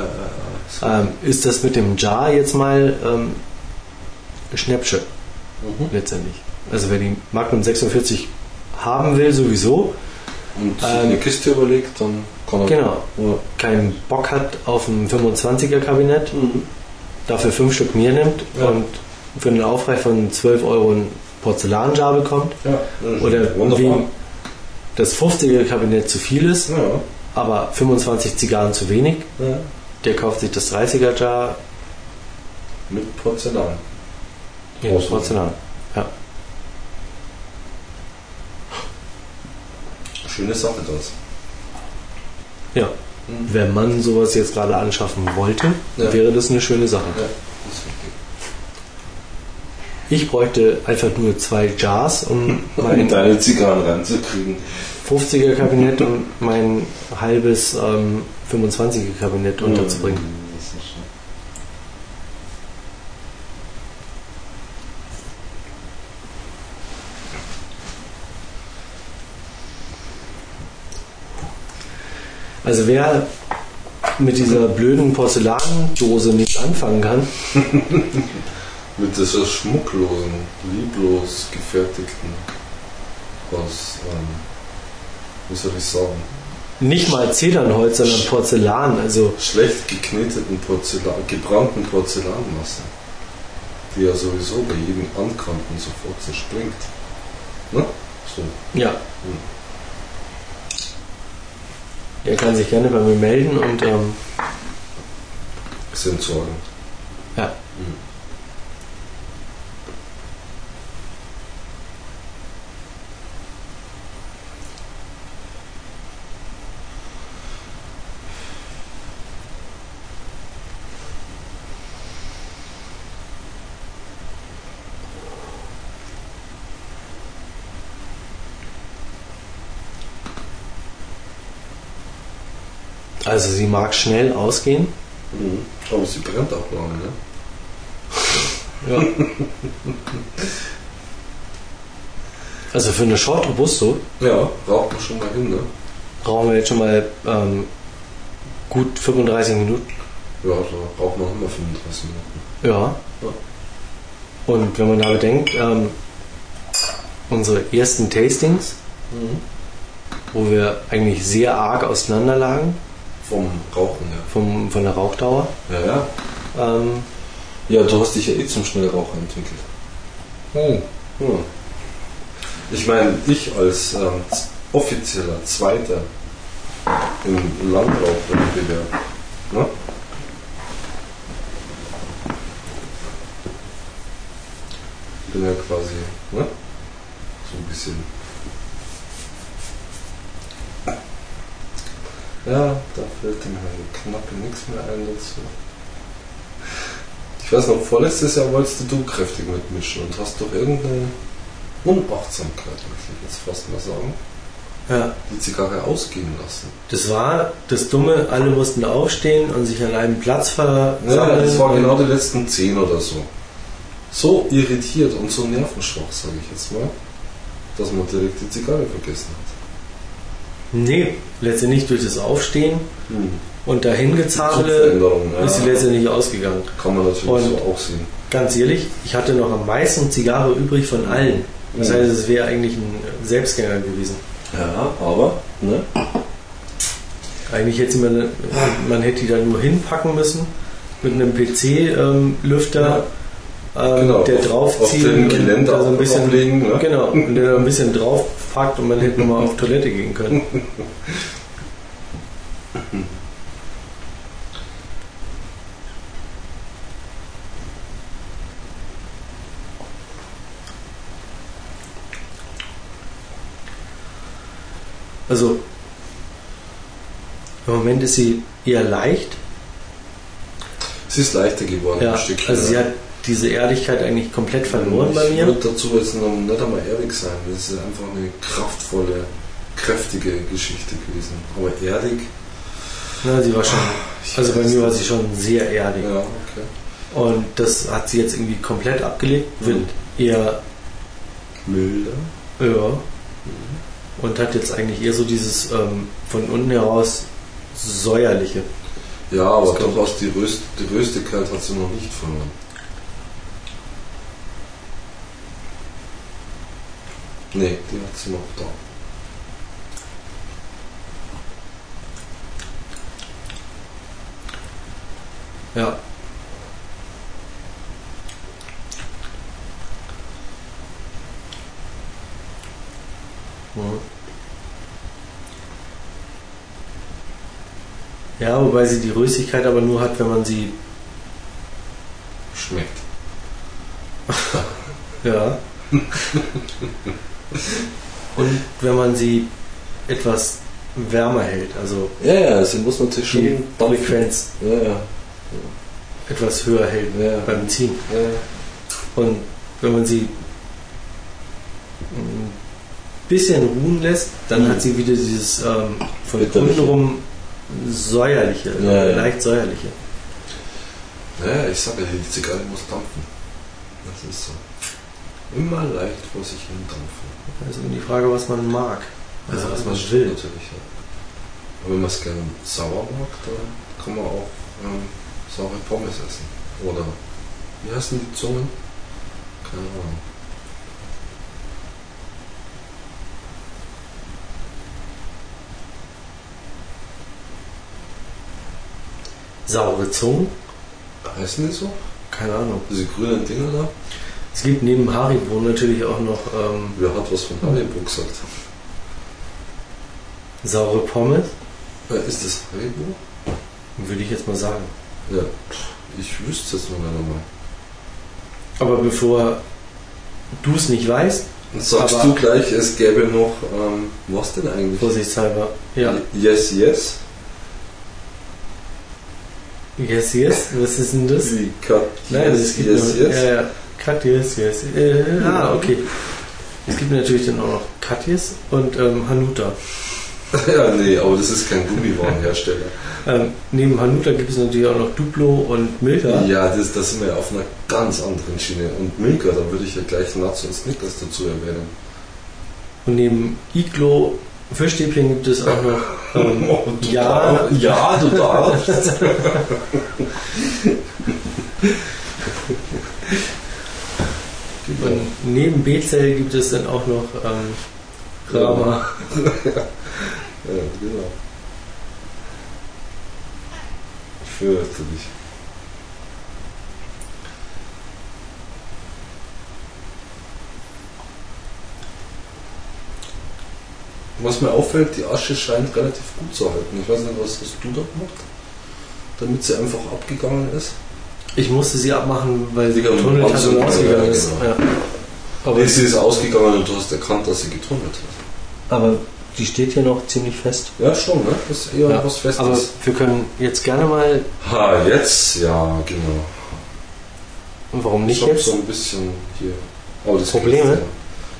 ja. Ähm, ist das mit dem Jar jetzt mal ähm, Schnäppsche Mhm. letztendlich. Also wer die Magnum 46 haben will, sowieso, Und sich Ähm, eine Kiste überlegt, dann kann er. genau, Ja. keinen Bock hat auf ein 25er Kabinett, Mhm. dafür fünf Stück mehr nimmt Ja. und für einen Aufpreis von 12 Euro ein Porzellanjar bekommt Ja. oder wem das 50er Kabinett zu viel ist, Ja. aber 25 Zigarren zu wenig, ja. der kauft sich das 30er Jar Mit Porzellan. Groß. Porzellan. Ja. Schöne Sache das. ja. Mhm. Wenn man sowas jetzt gerade anschaffen wollte, Ja. wäre das eine schöne Sache. Ja, das ist richtig. Ich bräuchte einfach nur zwei Jars, um Um mein deine Zigarren reinzukriegen. 50er Kabinett und mein halbes ähm, 25er Kabinett unterzubringen. Mhm, das ist schon- Also wer mit dieser blöden Porzellandose nichts anfangen kann, Mit dieser schmucklosen, lieblos gefertigten, aus, ähm, wie soll ich sagen, nicht mal Zedernholz, sondern Porzellan, also schlecht gekneteten Porzellan, gebrannten Porzellanmasse, die ja sowieso bei jedem Ankanten sofort zerspringt. Ne? So. ja. Der kann sich gerne bei mir melden und ähm, Sind Sorgen. ja. Also sie mag schnell ausgehen. Mhm. Aber sie brennt auch lang, ne? Ja. Also für eine Short Robusto Ja, raucht man schon mal hin, ne? brauchen wir jetzt schon mal ähm, gut 35 Minuten. Ja, da braucht man immer 35 Minuten. Ja. Und wenn man da bedenkt, ähm, unsere ersten Tastings, wo wir eigentlich sehr arg auseinander lagen Vom Rauchen her. vom, von der Rauchdauer, Ja, ja. ähm, Ja, du hast dich ja eh zum Schnellraucher entwickelt. Hm. Ich meine, ich als ähm, offizieller Zweiter im Landrauchwettbewerb, ne? bin ja quasi ne? so ein bisschen. Ja, da fällt dem Herrn Knappe nichts mehr ein dazu. Ich weiß noch, vorletztes Jahr wolltest du kräftig mitmischen und hast doch irgendeine Unachtsamkeit, möchte ich jetzt fast mal sagen, ja, die Zigarre ausgehen lassen. das war das Dumme, alle mussten aufstehen und sich an einem Platz versammeln. Ja, das war genau die letzten zehn oder so. So irritiert und so nervenschwach, sage ich jetzt mal, dass man direkt die Zigarre vergessen hat. Nee, letztendlich durch das Aufstehen und dahin gezahlte Zugveränderung, ja. ist sie letztendlich ausgegangen. Kann man natürlich Und- so auch sehen. Ganz ehrlich, ich hatte noch am meisten Zigarre übrig von allen. Das Mhm. heißt, es wäre eigentlich ein Selbstgänger gewesen. Ja, aber, ne? Eigentlich hätte man, man hätte die dann nur hinpacken müssen mit einem PC-Lüfter, ähm, Genau, der auf- draufzieht und Geländer da so ein bisschen auflegen, ne? genau und der da ein bisschen draufpackt und man hätte nochmal auf Toilette gehen können. Also im Moment ist sie eher leicht. Sie ist leichter geworden, Ja, ein Stückchen. also sie hat diese Ehrlichkeit eigentlich komplett verloren bei ich mir. würde dazu jetzt noch nicht einmal ehrlich sein. Das ist einfach eine kraftvolle, kräftige Geschichte gewesen. Aber ehrlich, Ja, sie war schon, ich also bei mir war sie schon sehr erdig. ja, okay. Und das hat sie jetzt irgendwie komplett abgelegt, wird Mhm. eher Milder. ja, und hat jetzt eigentlich eher so dieses ähm, von unten heraus säuerliche. Ja, aber kommt- durchaus die, Röst, die Röstigkeit hat sie noch nicht verloren. Nee, die hat sie noch da. Ja. Mhm. Ja, wobei sie die Röstigkeit aber nur hat, wenn man sie, Schmeckt. ja. Und wenn man sie etwas wärmer hält, also Ja, ja, sie muss natürlich die schon dampfen. Frequenz Ja, ja. etwas höher hält Ja. beim Ziehen. Und wenn man sie ein bisschen ruhen lässt, dann Mhm. hat sie wieder dieses ähm, von unten rum säuerliche, ja. leicht säuerliche. Ja, ich sage ja, die Zigarre muss dampfen. Das ist so. Immer leicht vor sich hin dampfen. Also die Frage, was man mag. Also Ja, was man will. Natürlich, ja. Aber wenn man es gerne sauer mag, dann kann man auch ähm, saure Pommes essen. Oder wie heißen die Zungen? Keine Ahnung. Saure Zungen? Heißen die so? Keine Ahnung. Diese grünen Dinger da? Es gibt neben Haribo natürlich auch noch ähm, Wer hat was von Haribo gesagt? saure Pommes, ist das Haribo? würde ich jetzt mal sagen. Ja, ich wüsste es jetzt noch nicht einmal. Aber bevor du es nicht weißt, Sagst du gleich, es gäbe noch, ähm, was denn eigentlich? vorsichtshalber, ja, Yes, yes. yes, yes, was ist denn das? Wie Cut, Nein, yes, es gibt yes, noch, yes. Ja, ja. Cut yes. Äh, ah, okay. Es gibt natürlich dann auch noch Katjes und ähm, Hanuta. Ja, nee, aber das ist kein Gummiwarenhersteller. Ähm, neben Hanuta gibt es natürlich auch noch Duplo und Milka. Ja, das, das sind wir auf einer ganz anderen Schiene. Und Milka, da würde ich ja gleich Nuts und Snickers dazu erwähnen. Und neben Iglo Fischstäbchen gibt es auch noch ähm, Oh, du Ja. darfst- ja, du darfst. Und neben Bezell gibt es dann auch noch ähm, Rama. Ja, genau. Ich fürchte dich. Was mir auffällt, die Asche scheint relativ gut zu halten. Ich weiß nicht, was hast du da gemacht? Damit sie einfach abgegangen ist. Ich musste sie abmachen, weil sie getunnelt hat und ausgegangen ist. genau. Ja. Aber, Nee, sie ist ausgegangen und du hast erkannt, dass sie getunnelt hat. aber die steht hier noch ziemlich fest. Ja, schon, ne? Das ist eher Ja, was Festes. Aber wir können jetzt gerne mal, ha, jetzt, ja, genau. warum nicht ich jetzt? so ein bisschen hier. Aber das Probleme?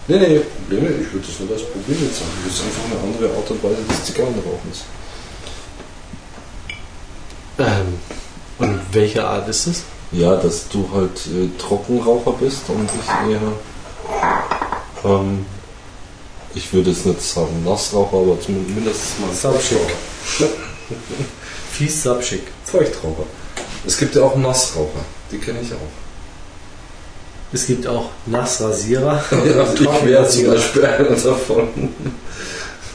Nee, nee, Probleme, ich würde das nicht als Problem jetzt sagen. Das ist einfach eine andere Art und Weise des Zigarrenrauchens. Ähm, und welche Art ist es? Ja, dass du halt äh, Trockenraucher bist und ich eher, ähm, ich würde jetzt nicht sagen Nassraucher, aber zumindest mal Subschick. Fies Subschick. Feuchtraucher. Es gibt ja auch Nassraucher, die kenne ich auch. Es gibt auch Nassrasierer. Ja, und ich wäre zum. Beispiel einer davon.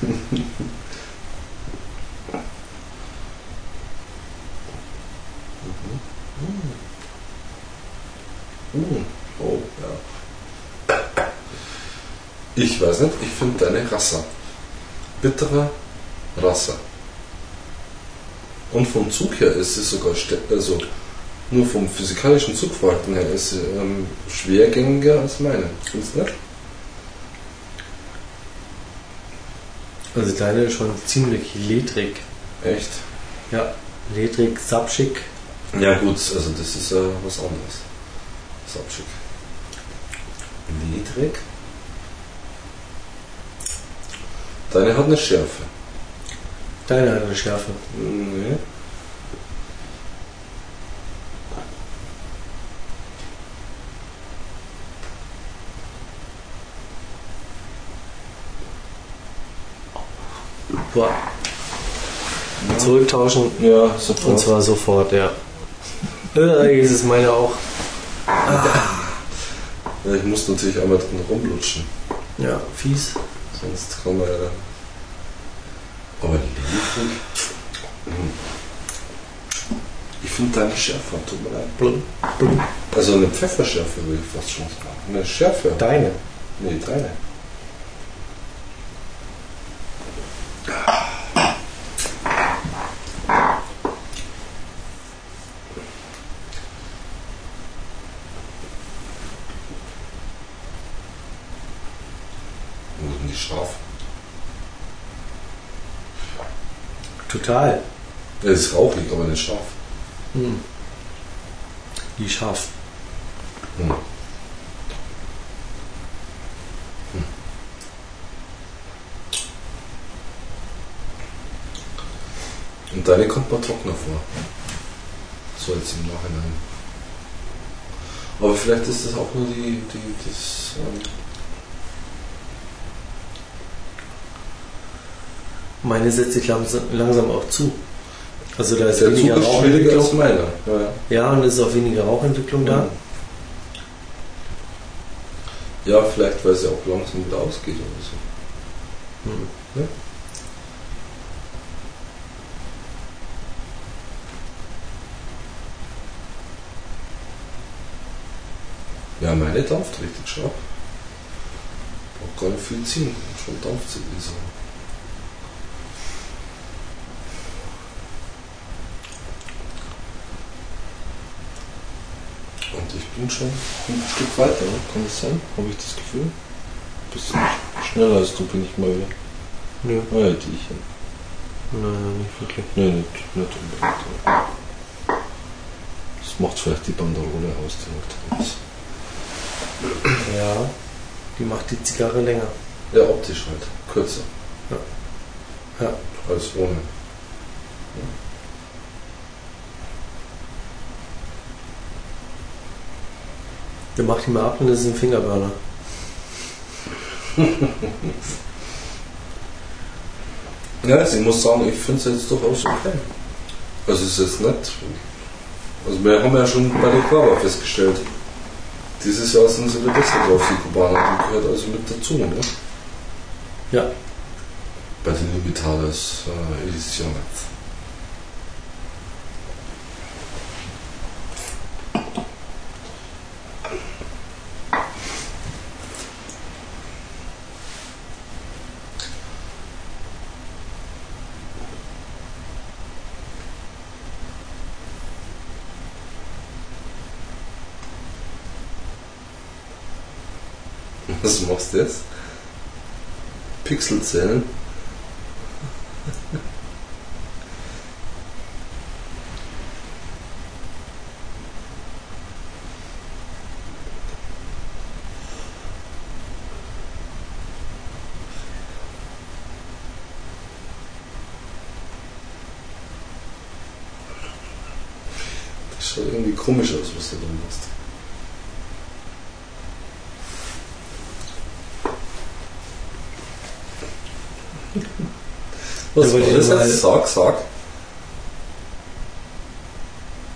Mhm. Oh, ja. Ich weiß nicht, ich finde deine Rassa. Bitterer Rassa. Und vom Zug her ist es sogar, also nur vom physikalischen Zugverhalten her ist sie ähm, schwergängiger als meine. Findest du nicht? Also deine ist schon ziemlich ledrig. Echt? Ja, ledrig, Subschick. Ja gut, also das ist ja was anderes. Subschick. Niedrig. Deine hat eine Schärfe. Deine hat eine Schärfe. Nee. Boah. Zurücktauschen. Ja, Und sofort. zwar sofort, ja. Äh, Jetzt ist meine auch. Ja, ich muss natürlich einmal drin rumlutschen. Ja, fies. Sonst kann man ja. Aber ledrig. Hm. Ich finde deine schärfer, tut mir leid. Blum, blum. Also eine Pfefferschärfe würde ich fast schon sagen. Eine Schärfe. Deine. Nee, deine. Wo sind die scharf? Total. Es ist rauchig, aber nicht scharf. Hm. Die scharf. Hm. Und deine kommt mal trockener vor. So jetzt im Nachhinein. Aber vielleicht ist das auch nur die, die das, ähm, Meine setzt sich langsam, langsam auch zu. Also da ist der Zug weniger ist schwieriger als meiner. Ja, ja. Ja, und es ist auch weniger Rauchentwicklung da. Ja, vielleicht weil sie auch langsam wieder ausgeht oder so. Hm. Ja. Ja, meine dampft richtig scharf. Braucht gar nicht viel ziehen. Schon dampft sie wie so. Und ich bin schon ein Stück weiter, ne? kann das sein? Habe ich das Gefühl? Bisschen schneller als du bin ich mal wieder. Nö, Ah ja, die nein, nicht wirklich. Nee, nicht, nicht unbedingt. ja. Das macht vielleicht die Banderole aus, die das. Ja, die macht die Zigarre länger. Ja, optisch halt. Kürzer. Ja. Als ohne. Der macht die mal ab und das ist ein Fingerburner. Ja, also ich muss sagen, ich finde es jetzt durchaus okay. Also es ist jetzt nicht. Also wir haben ja schon bei der Quava festgestellt, dieses Jahr sind sie wieder besser drauf, die Kubaner. Die gehört also mit dazu, ne? Ja. Bei den Limitadas äh, Editionen. Was machst du jetzt? Pixelzellen? Das schaut irgendwie komisch aus, was du da machst. Was Ja, war wollte das jetzt? Sag, sag.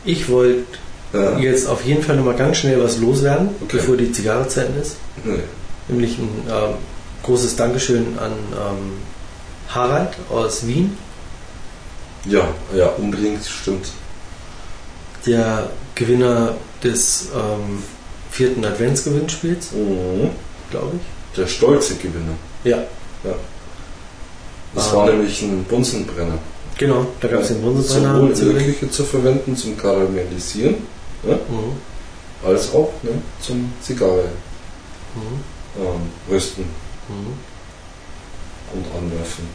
Ich wollte Ja. jetzt auf jeden Fall nochmal ganz schnell was loswerden, Okay. bevor die Zigarre zu Ende ist. Nee. Nämlich ein ähm, großes Dankeschön an ähm, Harald aus Wien, Ja, ja, unbedingt, stimmt. der Gewinner des ähm, vierten Adventsgewinnspiels, Mhm. glaube ich. Der stolze Gewinner. Ja, Das Ah. war nämlich ein Bunsenbrenner. genau. Da gab es den Bunsenbrenner Sowohl in der. Küche zu verwenden zum Karamellisieren, Mhm. als auch ne, zum Zigarre Mhm. ähm, rösten Mhm. und anwerfen.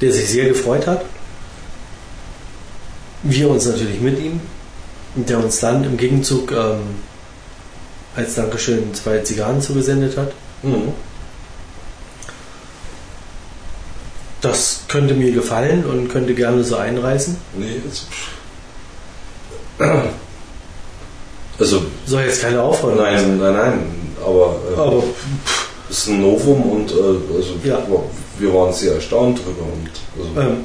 Der sich sehr gefreut hat. Wir uns natürlich mit ihm. Der uns dann im Gegenzug ähm, als Dankeschön zwei Zigarren zugesendet hat. Mhm. Das könnte mir gefallen und könnte gerne so einreißen. Nee, jetzt. Also, Soll jetzt keine Aufforderung nein, nein, nein, aber, äh, Aber es ist ein Novum und äh, also Ja. wir waren sehr erstaunt darüber und also ähm,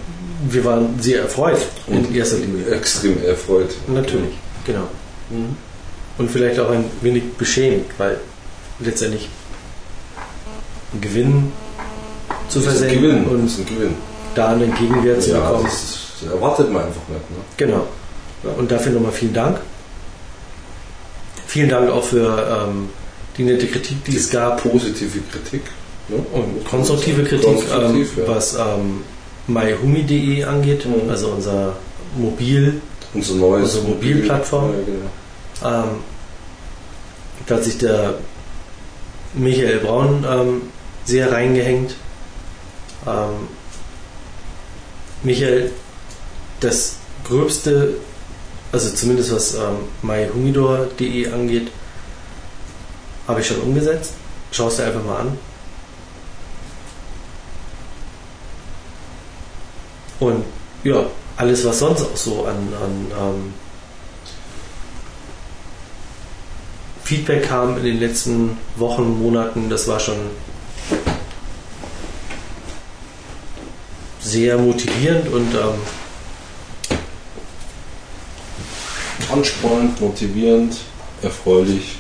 wir waren sehr erfreut in Und erster Linie. extrem erfreut. Natürlich, genau. Mhm. Und vielleicht auch ein wenig beschämt, weil letztendlich ein Gewinn zu versenken Gewinn. und Gewinn. da einen Gegenwert zu Ja, bekommen. das, das erwartet man einfach nicht. Ne? Genau. Ja. Und dafür nochmal vielen Dank. Vielen Dank auch für ähm, die nette Kritik, die es gab Positive Kritik. Ne? und konstruktive Kritik, Konstruktiv, ähm, ja. was ähm, myhumi.de angeht, Mhm. also unser Mobil, Unser neues unsere Mobilplattform. Ja, genau. ähm, da hat sich der Michael Braun ähm, sehr reingehängt. Ähm, Michael, das gröbste, also zumindest was ähm, myhumidor.de angeht, habe ich schon umgesetzt. Schau es dir einfach mal an. Und ja, alles was sonst auch so an, an ähm, Feedback kam in den letzten Wochen, Monaten, das war schon sehr motivierend und ähm, Anspornend, motivierend, erfreulich.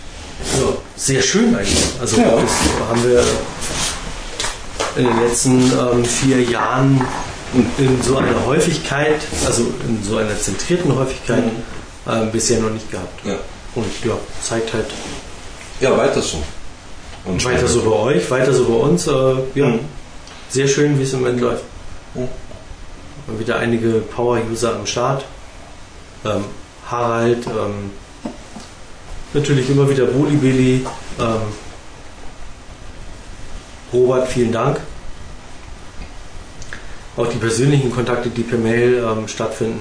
ja, sehr schön eigentlich. Also Ja. das haben wir in den letzten ähm, vier Jahren in so einer Häufigkeit, also in so einer zentrierten Häufigkeit, ähm, bisher noch nicht gehabt. Ja. Und ja, zeigt halt ja, weiter so. Und weiter so bei euch, weiter so bei uns. Äh, ja, Mhm. sehr schön, wie es im Moment läuft. Mhm. Mal wieder einige Power-User am Start. Ähm, Harald, ähm, natürlich immer wieder Bolibili. Ähm, Robert, vielen Dank. Auch die persönlichen Kontakte, die per Mail ähm, stattfinden.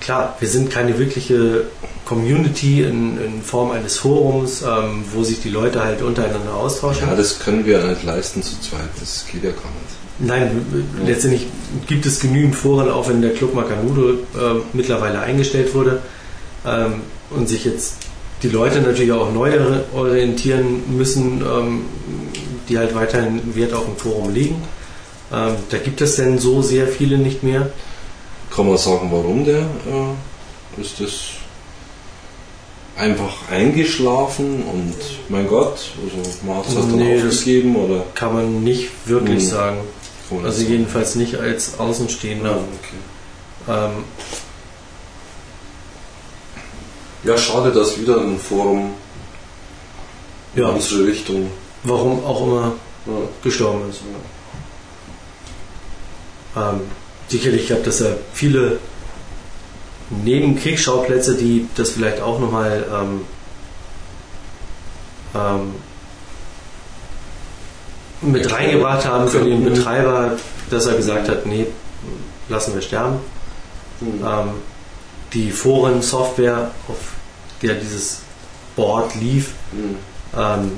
Klar, wir sind keine wirkliche Community in, in Form eines Forums, ähm, wo sich die Leute halt untereinander austauschen. Ja, das können wir nicht leisten zu zweit. Das geht ja gar nicht. Nein, w- letztendlich gibt es genügend Foren, auch wenn der Club Macanudo äh, mittlerweile eingestellt wurde ähm, und sich jetzt die Leute natürlich auch neu orientieren müssen, ähm, die halt weiterhin Wert auf dem Forum legen. Ähm, da gibt es denn so sehr viele nicht mehr. Kann man sagen, warum der? Äh, ist das einfach eingeschlafen und mein Gott, also man hat es halt dann Nee, das- aufgegeben oder? Kann man nicht wirklich Hm. sagen. Also jedenfalls nicht als Ja, Außenstehender. okay. Ähm, ja, schade, dass wieder ein Forum ja, in unsere Richtung. warum auch immer Ja. gestorben ist. Ähm, sicherlich gab es ja viele Nebenkriegsschauplätze, die das vielleicht auch nochmal ähm, ähm, mit reingebracht haben für den könnten. Betreiber, dass er gesagt hat, nee, lassen wir sterben. Mhm. Ähm, die Foren-Software, auf der dieses Board lief, Mhm. ähm,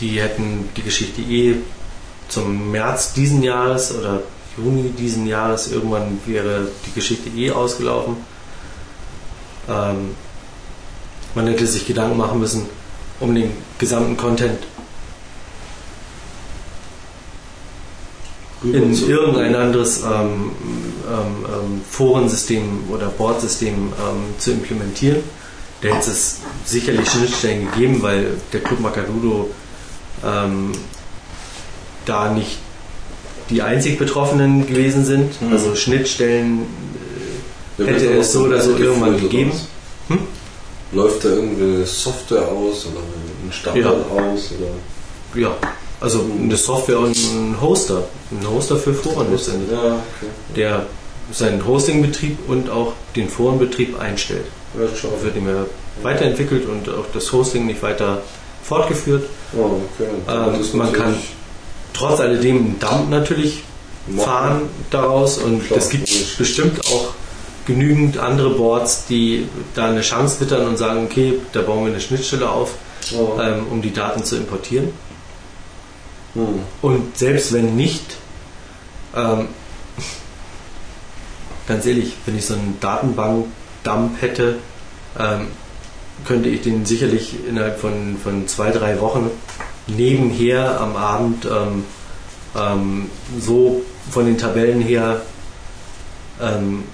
die hätten die Geschichte eh zum März diesen Jahres oder Juni diesen Jahres irgendwann wäre die Geschichte eh ausgelaufen. Ähm, man hätte sich Gedanken machen müssen um den gesamten Content in irgendein anderes ähm, ähm, ähm, Forensystem oder Boardsystem ähm, zu implementieren. Da hätte es sicherlich Schnittstellen gegeben, weil der Club Macarudo ähm, da nicht die einzig Betroffenen gewesen sind. Mhm. Also Schnittstellen Ja, hätte es so oder so irgendwann gegeben. Hm? Läuft da irgendeine Software aus oder ein Standard aus? Oder? ja, also eine Software und ein Hoster. Ein Hoster für Foren letztendlich. Ja, okay. der seinen Hostingbetrieb und auch den Forenbetrieb einstellt. Ja. Wird nicht mehr weiterentwickelt und auch das Hosting nicht weiter fortgeführt. Oh, okay. Ähm, ist man kann Trotz alledem einen Dump natürlich fahren daraus und es gibt bestimmt auch genügend andere Boards, die da eine Chance wittern und sagen, okay, da bauen wir eine Schnittstelle auf, Oh. ähm, um die Daten zu importieren. Hm. Und selbst wenn nicht, ähm, ganz ehrlich, wenn ich so einen Datenbank-Dump hätte, ähm, könnte ich den sicherlich innerhalb von, von zwei, drei Wochen nebenher am Abend ähm, ähm, so von den Tabellen her ähm,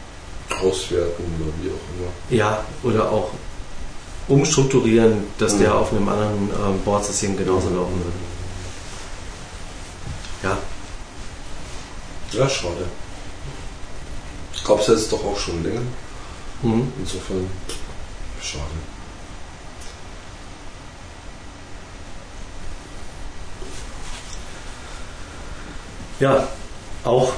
Auswerten oder wie auch immer. ja, oder auch umstrukturieren, dass Mhm. der auf einem anderen ähm, Boardsystem genauso laufen würde. Ja, Ja, schade. Gab es jetzt doch auch schon länger. mhm. Insofern schade. Ja, auch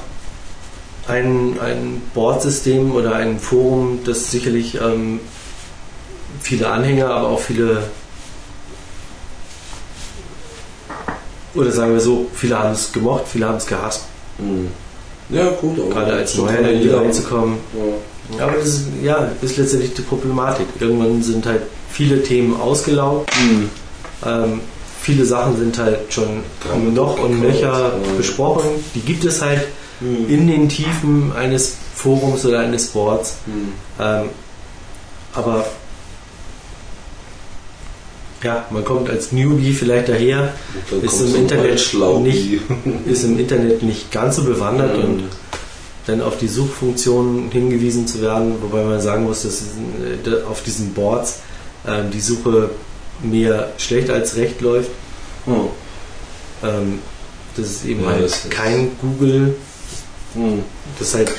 ein, ein Boardsystem oder ein Forum, das sicherlich ähm, viele Anhänger, aber auch viele, oder sagen wir so, viele haben es gemocht, viele haben es gehasst, Hm. Ja, gut, aber gerade als Neuer irgendwie jeder- reinzukommen. Ja. Aber das ist, ja, ist letztendlich die Problematik. Irgendwann sind halt viele Themen ausgelaugt. Hm. Ähm, viele Sachen sind halt schon Dran noch und nöcher besprochen. Die gibt es halt Hm. in den Tiefen eines Forums oder eines Boards. Hm. Ähm, aber ja, man kommt als Newbie vielleicht daher, Ist im Internet nicht- ist im Internet nicht ganz so bewandert Mhm. und dann auf die Suchfunktion hingewiesen zu werden, wobei man sagen muss, dass äh, auf diesen Boards ähm, die Suche mehr schlecht als recht läuft. Hm. Ähm, das ist eben Ja, halt ist- kein Google, Hm. das halt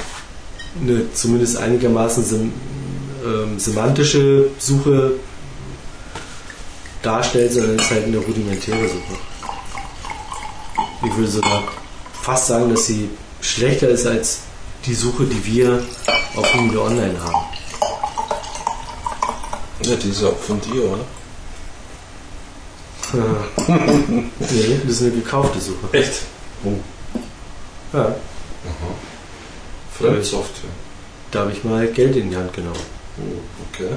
eine zumindest einigermaßen sem ähm, semantische Suche darstellt, sondern es ist halt eine rudimentäre Suche. Ich würde sogar fast sagen, dass sie schlechter ist als die Suche, die wir auf Google Online haben. Ja, die ist auch von dir, oder? Nee, das ist eine gekaufte Suche. Echt? Oh. Ja, Aha. Fremdsoftware. da habe ich mal Geld in die Hand genommen. Oh, okay.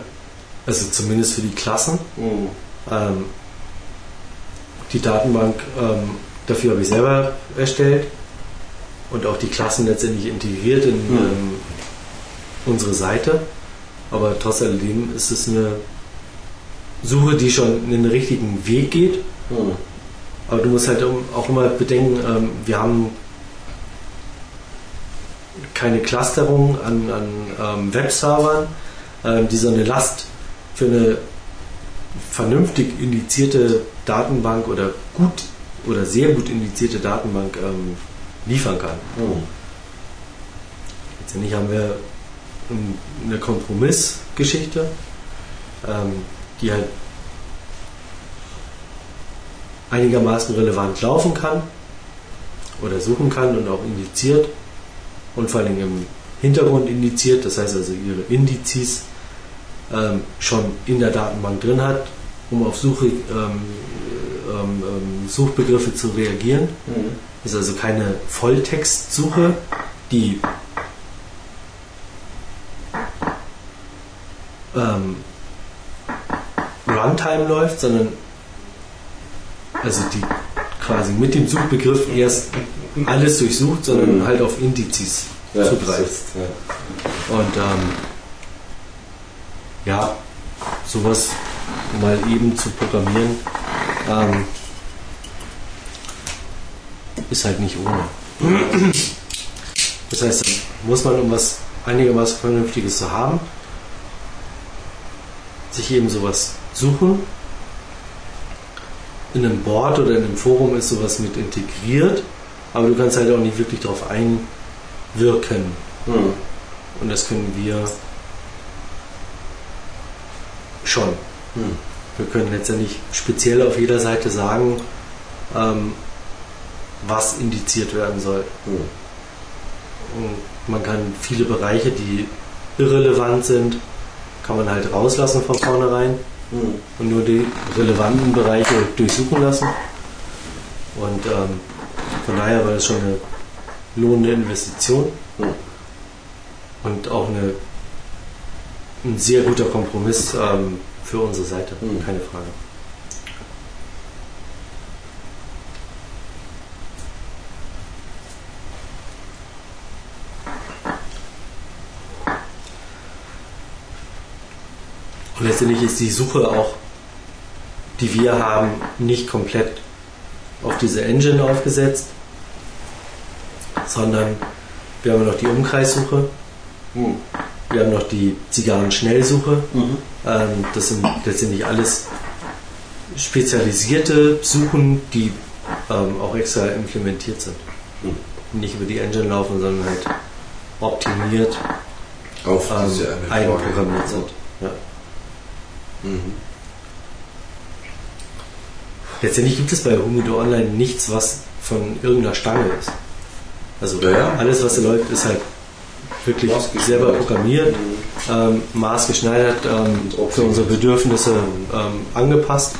Also zumindest für die Klassen. Hm. Ähm, die Datenbank, ähm, dafür habe ich selber erstellt und auch die Klassen letztendlich integriert in Hm. ähm, unsere Seite. Aber trotz alledem ist es eine Suche, die schon in den richtigen Weg geht. Hm. Aber du musst halt auch immer bedenken, ähm, wir haben keine Clusterung an, an ähm, Webservern, ähm, die so eine Last für eine vernünftig indizierte Datenbank oder gut oder sehr gut indizierte Datenbank ähm, liefern kann. Hm. Letztendlich haben wir eine Kompromissgeschichte, ähm, die halt einigermaßen relevant laufen kann oder suchen kann und auch indiziert und vor allem im Hintergrund indiziert, das heißt also ihre Indizes ähm, schon in der Datenbank drin hat, um auf Suche, ähm, ähm, ähm Suchbegriffe zu reagieren. Mhm. Ist also keine Volltextsuche, die ähm, Runtime läuft, sondern also die quasi mit dem Suchbegriff erst alles durchsucht, sondern Mhm. halt auf Indizes Ja, zugreift. ist, ja. Und ähm, ja, sowas mal eben zu programmieren, ähm, ist halt nicht ohne. Das heißt, muss man, um was einigermaßen Vernünftiges zu haben, sich eben sowas suchen. In einem Board oder in einem Forum ist sowas mit integriert, aber du kannst halt auch nicht wirklich darauf einwirken. Hm. Und das können wir schon. Hm. Wir können letztendlich speziell auf jeder Seite sagen, ähm, was indiziert werden soll. Hm. Und man kann viele Bereiche, die irrelevant sind, kann man halt rauslassen von vornherein Hm. und nur die relevanten Bereiche durchsuchen lassen. Und ähm, von daher war das schon eine lohnende Investition Hm. und auch eine, ein sehr guter Kompromiss ähm, für unsere Seite, Mhm. keine Frage. Und letztendlich ist die Suche auch, die wir haben, nicht komplett auf diese Engine aufgesetzt, sondern wir haben noch die Umkreissuche, Hm. wir haben noch die Zigarren-Schnellsuche. Mhm. Ähm, das sind letztendlich alles spezialisierte Suchen, die ähm, auch extra implementiert sind. Hm. Nicht über die Engine laufen, sondern halt optimiert, Auf ähm, eine sind. Ja. Mhm. Letztendlich gibt es bei Humido Online nichts, was von irgendeiner Stange ist. Also Ja, alles, was da läuft, ist halt wirklich selber programmiert, Mhm. ähm, maßgeschneidert, ähm, für unsere Bedürfnisse ähm, angepasst.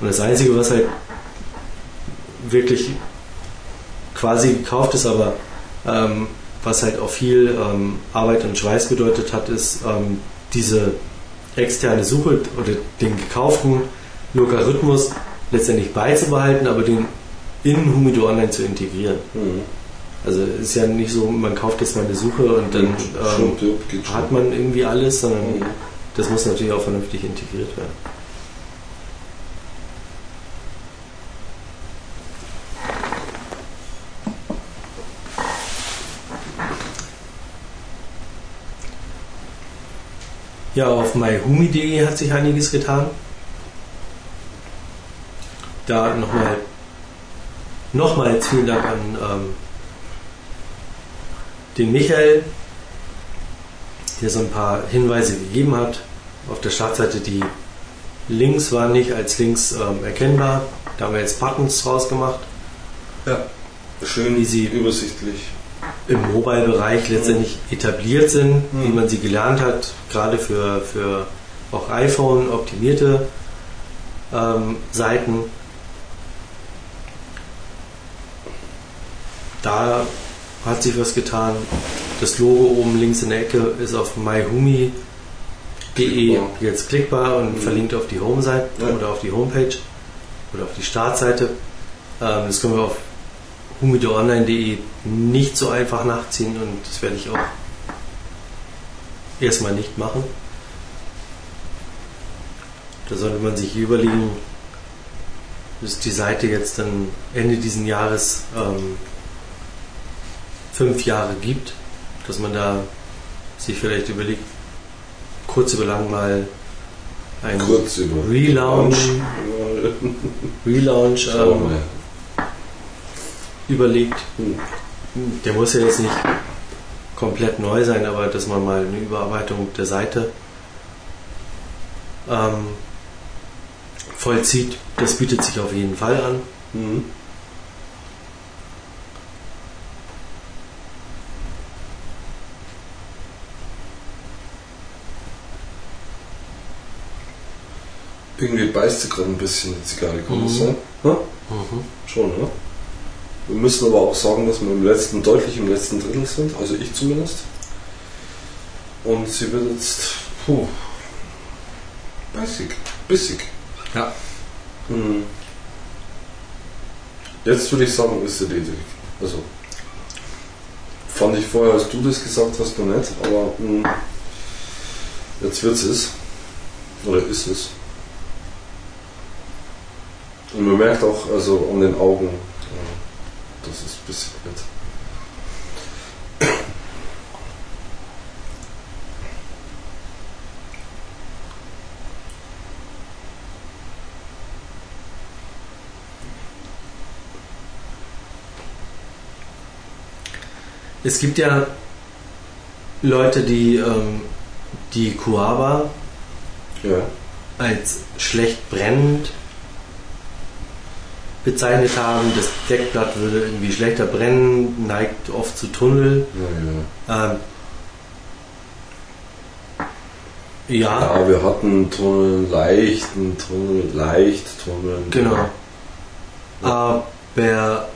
Und das Einzige, was halt wirklich quasi gekauft ist, aber ähm, was halt auch viel ähm, Arbeit und Schweiß bedeutet hat, ist ähm, diese externe Suche oder den gekauften Logarithmus letztendlich beizubehalten, aber den in Humido Online zu integrieren. Mhm. Also es ist ja nicht so, man kauft jetzt mal eine Suche und dann ähm, schon. hat man irgendwie alles, sondern Mhm. das muss natürlich auch vernünftig integriert werden. Ja, auf myhumi.de hat sich einiges getan. Da nochmal nochmals vielen Dank an ähm, den Michael, der so ein paar Hinweise gegeben hat. Auf der Startseite die Links waren nicht als Links ähm, erkennbar. Da haben wir jetzt Buttons draus gemacht. Ja. Schön Easy. übersichtlich. Im Mobile-Bereich letztendlich etabliert sind, Mhm. wie man sie gelernt hat, gerade für, für auch iPhone optimierte ähm, Seiten. Da hat sich was getan. Das Logo oben links in der Ecke ist auf myhumi.de jetzt klickbar und Mhm. verlinkt auf die Home-Seite Ja. oder auf die Homepage oder auf die Startseite. Ähm, das können wir auf humidoonline.de nicht so einfach nachziehen und das werde ich auch erstmal nicht machen. Da sollte man sich überlegen, dass die Seite jetzt dann Ende diesen Jahres ähm, fünf Jahre gibt, dass man da sich vielleicht überlegt, kurz über lang mal ein Kurz über Relaunch, Relaunch ähm. Überlegt. Hm. Der muss ja jetzt nicht komplett neu sein, aber dass man mal eine Überarbeitung der Seite ähm, vollzieht, das bietet sich auf jeden Fall an. Mhm. Irgendwie beißt sie gerade ein bisschen die Zigarre, Mhm. Ja? Mhm. Schon, ne? Wir müssen aber auch sagen, dass wir im letzten, deutlich im letzten Drittel sind, also ich zumindest. Und sie wird jetzt, puh, beißig, bissig. Ja. Mhm. Jetzt würde ich sagen, ist sie ledig. Also, fand ich vorher, als du das gesagt hast, noch nicht, aber mh, jetzt wird es. Oder ist es. Und man merkt auch also an den Augen, es bissig wird. Es gibt ja Leute, die ähm, die Kuaba Ja. als schlecht brennend bezeichnet haben. Das Deckblatt würde irgendwie schlechter brennen, neigt oft zu Tunnel. Ja, Ähm, ja, ja, wir hatten Tunnel, leichten Tunnel, leicht Tunnel. genau. Aber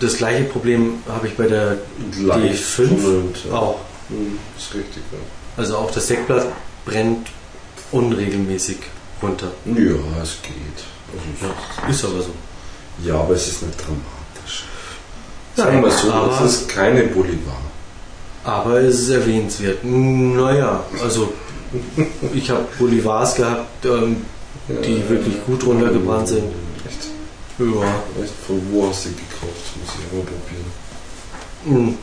das gleiche Problem habe ich bei der Leicht D5 tunnelnd, ja. auch. Hm, ist richtig, ja. Also auch das Deckblatt brennt unregelmäßig runter. Ja, es geht. Also, Ja, ist aber so. Ja, aber es ist nicht dramatisch. Ja, Sagen wir so, aber- es ist keine Bolivar. Aber es ist erwähnenswert. Naja, also ich habe Bolivars gehabt, ähm, Die wirklich gut runtergebrannt sind. Echt? ja, Echt? Von wo hast du die gekauft? Muss ich auch mal probieren. hm,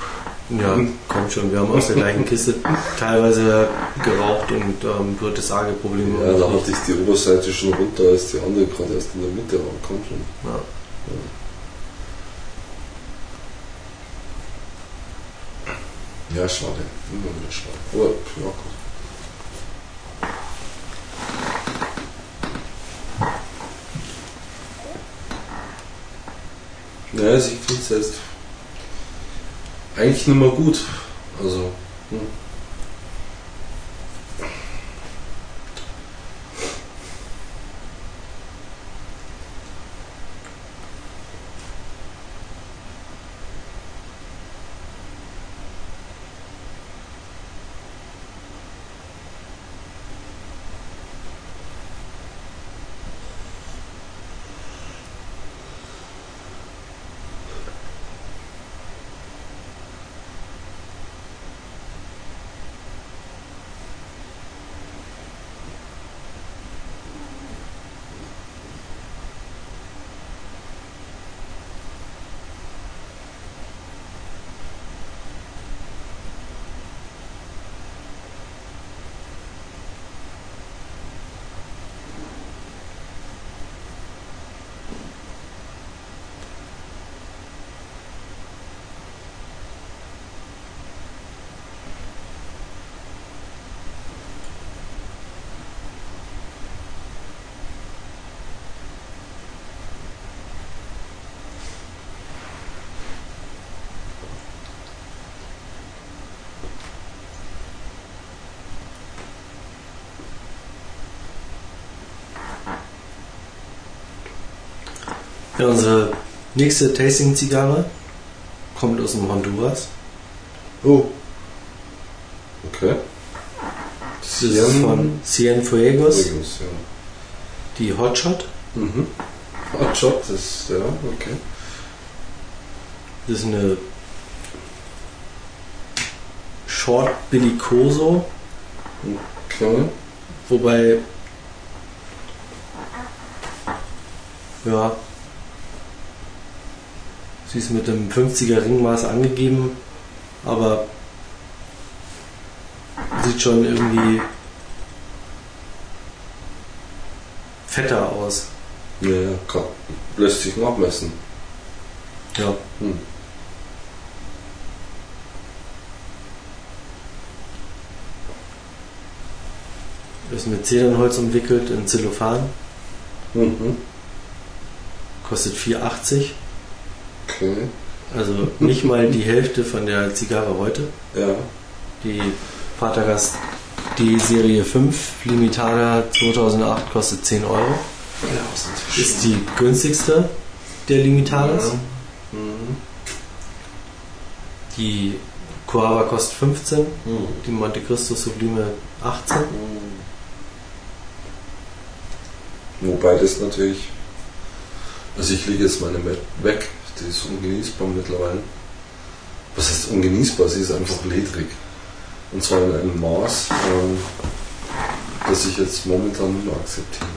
ja, kommt schon. Wir haben aus der gleichen Kiste teilweise geraucht und ähm, du hattest Arge-Probleme. Ja, und da hatte ich die Oberseite schon runter, als die andere gerade erst in der Mitte war. Kommt schon. Ja. Ja, schade. Immer wieder schade. Aber, ja, gut. Ja, also ich finde es jetzt eigentlich nicht mehr gut. Also, hm. Ja, unsere nächste Tasting-Zigarre kommt aus dem Honduras. Oh. Okay. Das ist von Cienfuegos, Fuegos, ja. die Hotshot. Mhm. Hotshot ist, ja, okay. Das ist eine Short Bellicoso, Knallen. wobei Ja. Sie ist mit dem 50er Ringmaß angegeben, aber sieht schon irgendwie fetter aus. Ja, ja, kann, lässt sich nachmessen. Ja. Hm. Ist mit Zedernholz umwickelt in Zellophan. Mhm. Kostet 4,80. Okay. Also nicht mal die Hälfte von der Zigarre heute. Ja. Die Patergast D-Serie 5 Limitada 2008 kostet 10 Euro. Ja, Ist die günstigste der Limitadas. Mhm. Die Coava kostet 15. Mhm. Die Monte Cristo Sublime 18. Wobei das natürlich. Also ich lege jetzt meine Me- weg, die ist ungenießbar mittlerweile. Was heißt ungenießbar? Sie ist einfach ledrig. Und zwar in einem Maß, ähm, das ich jetzt momentan nicht mehr akzeptiere.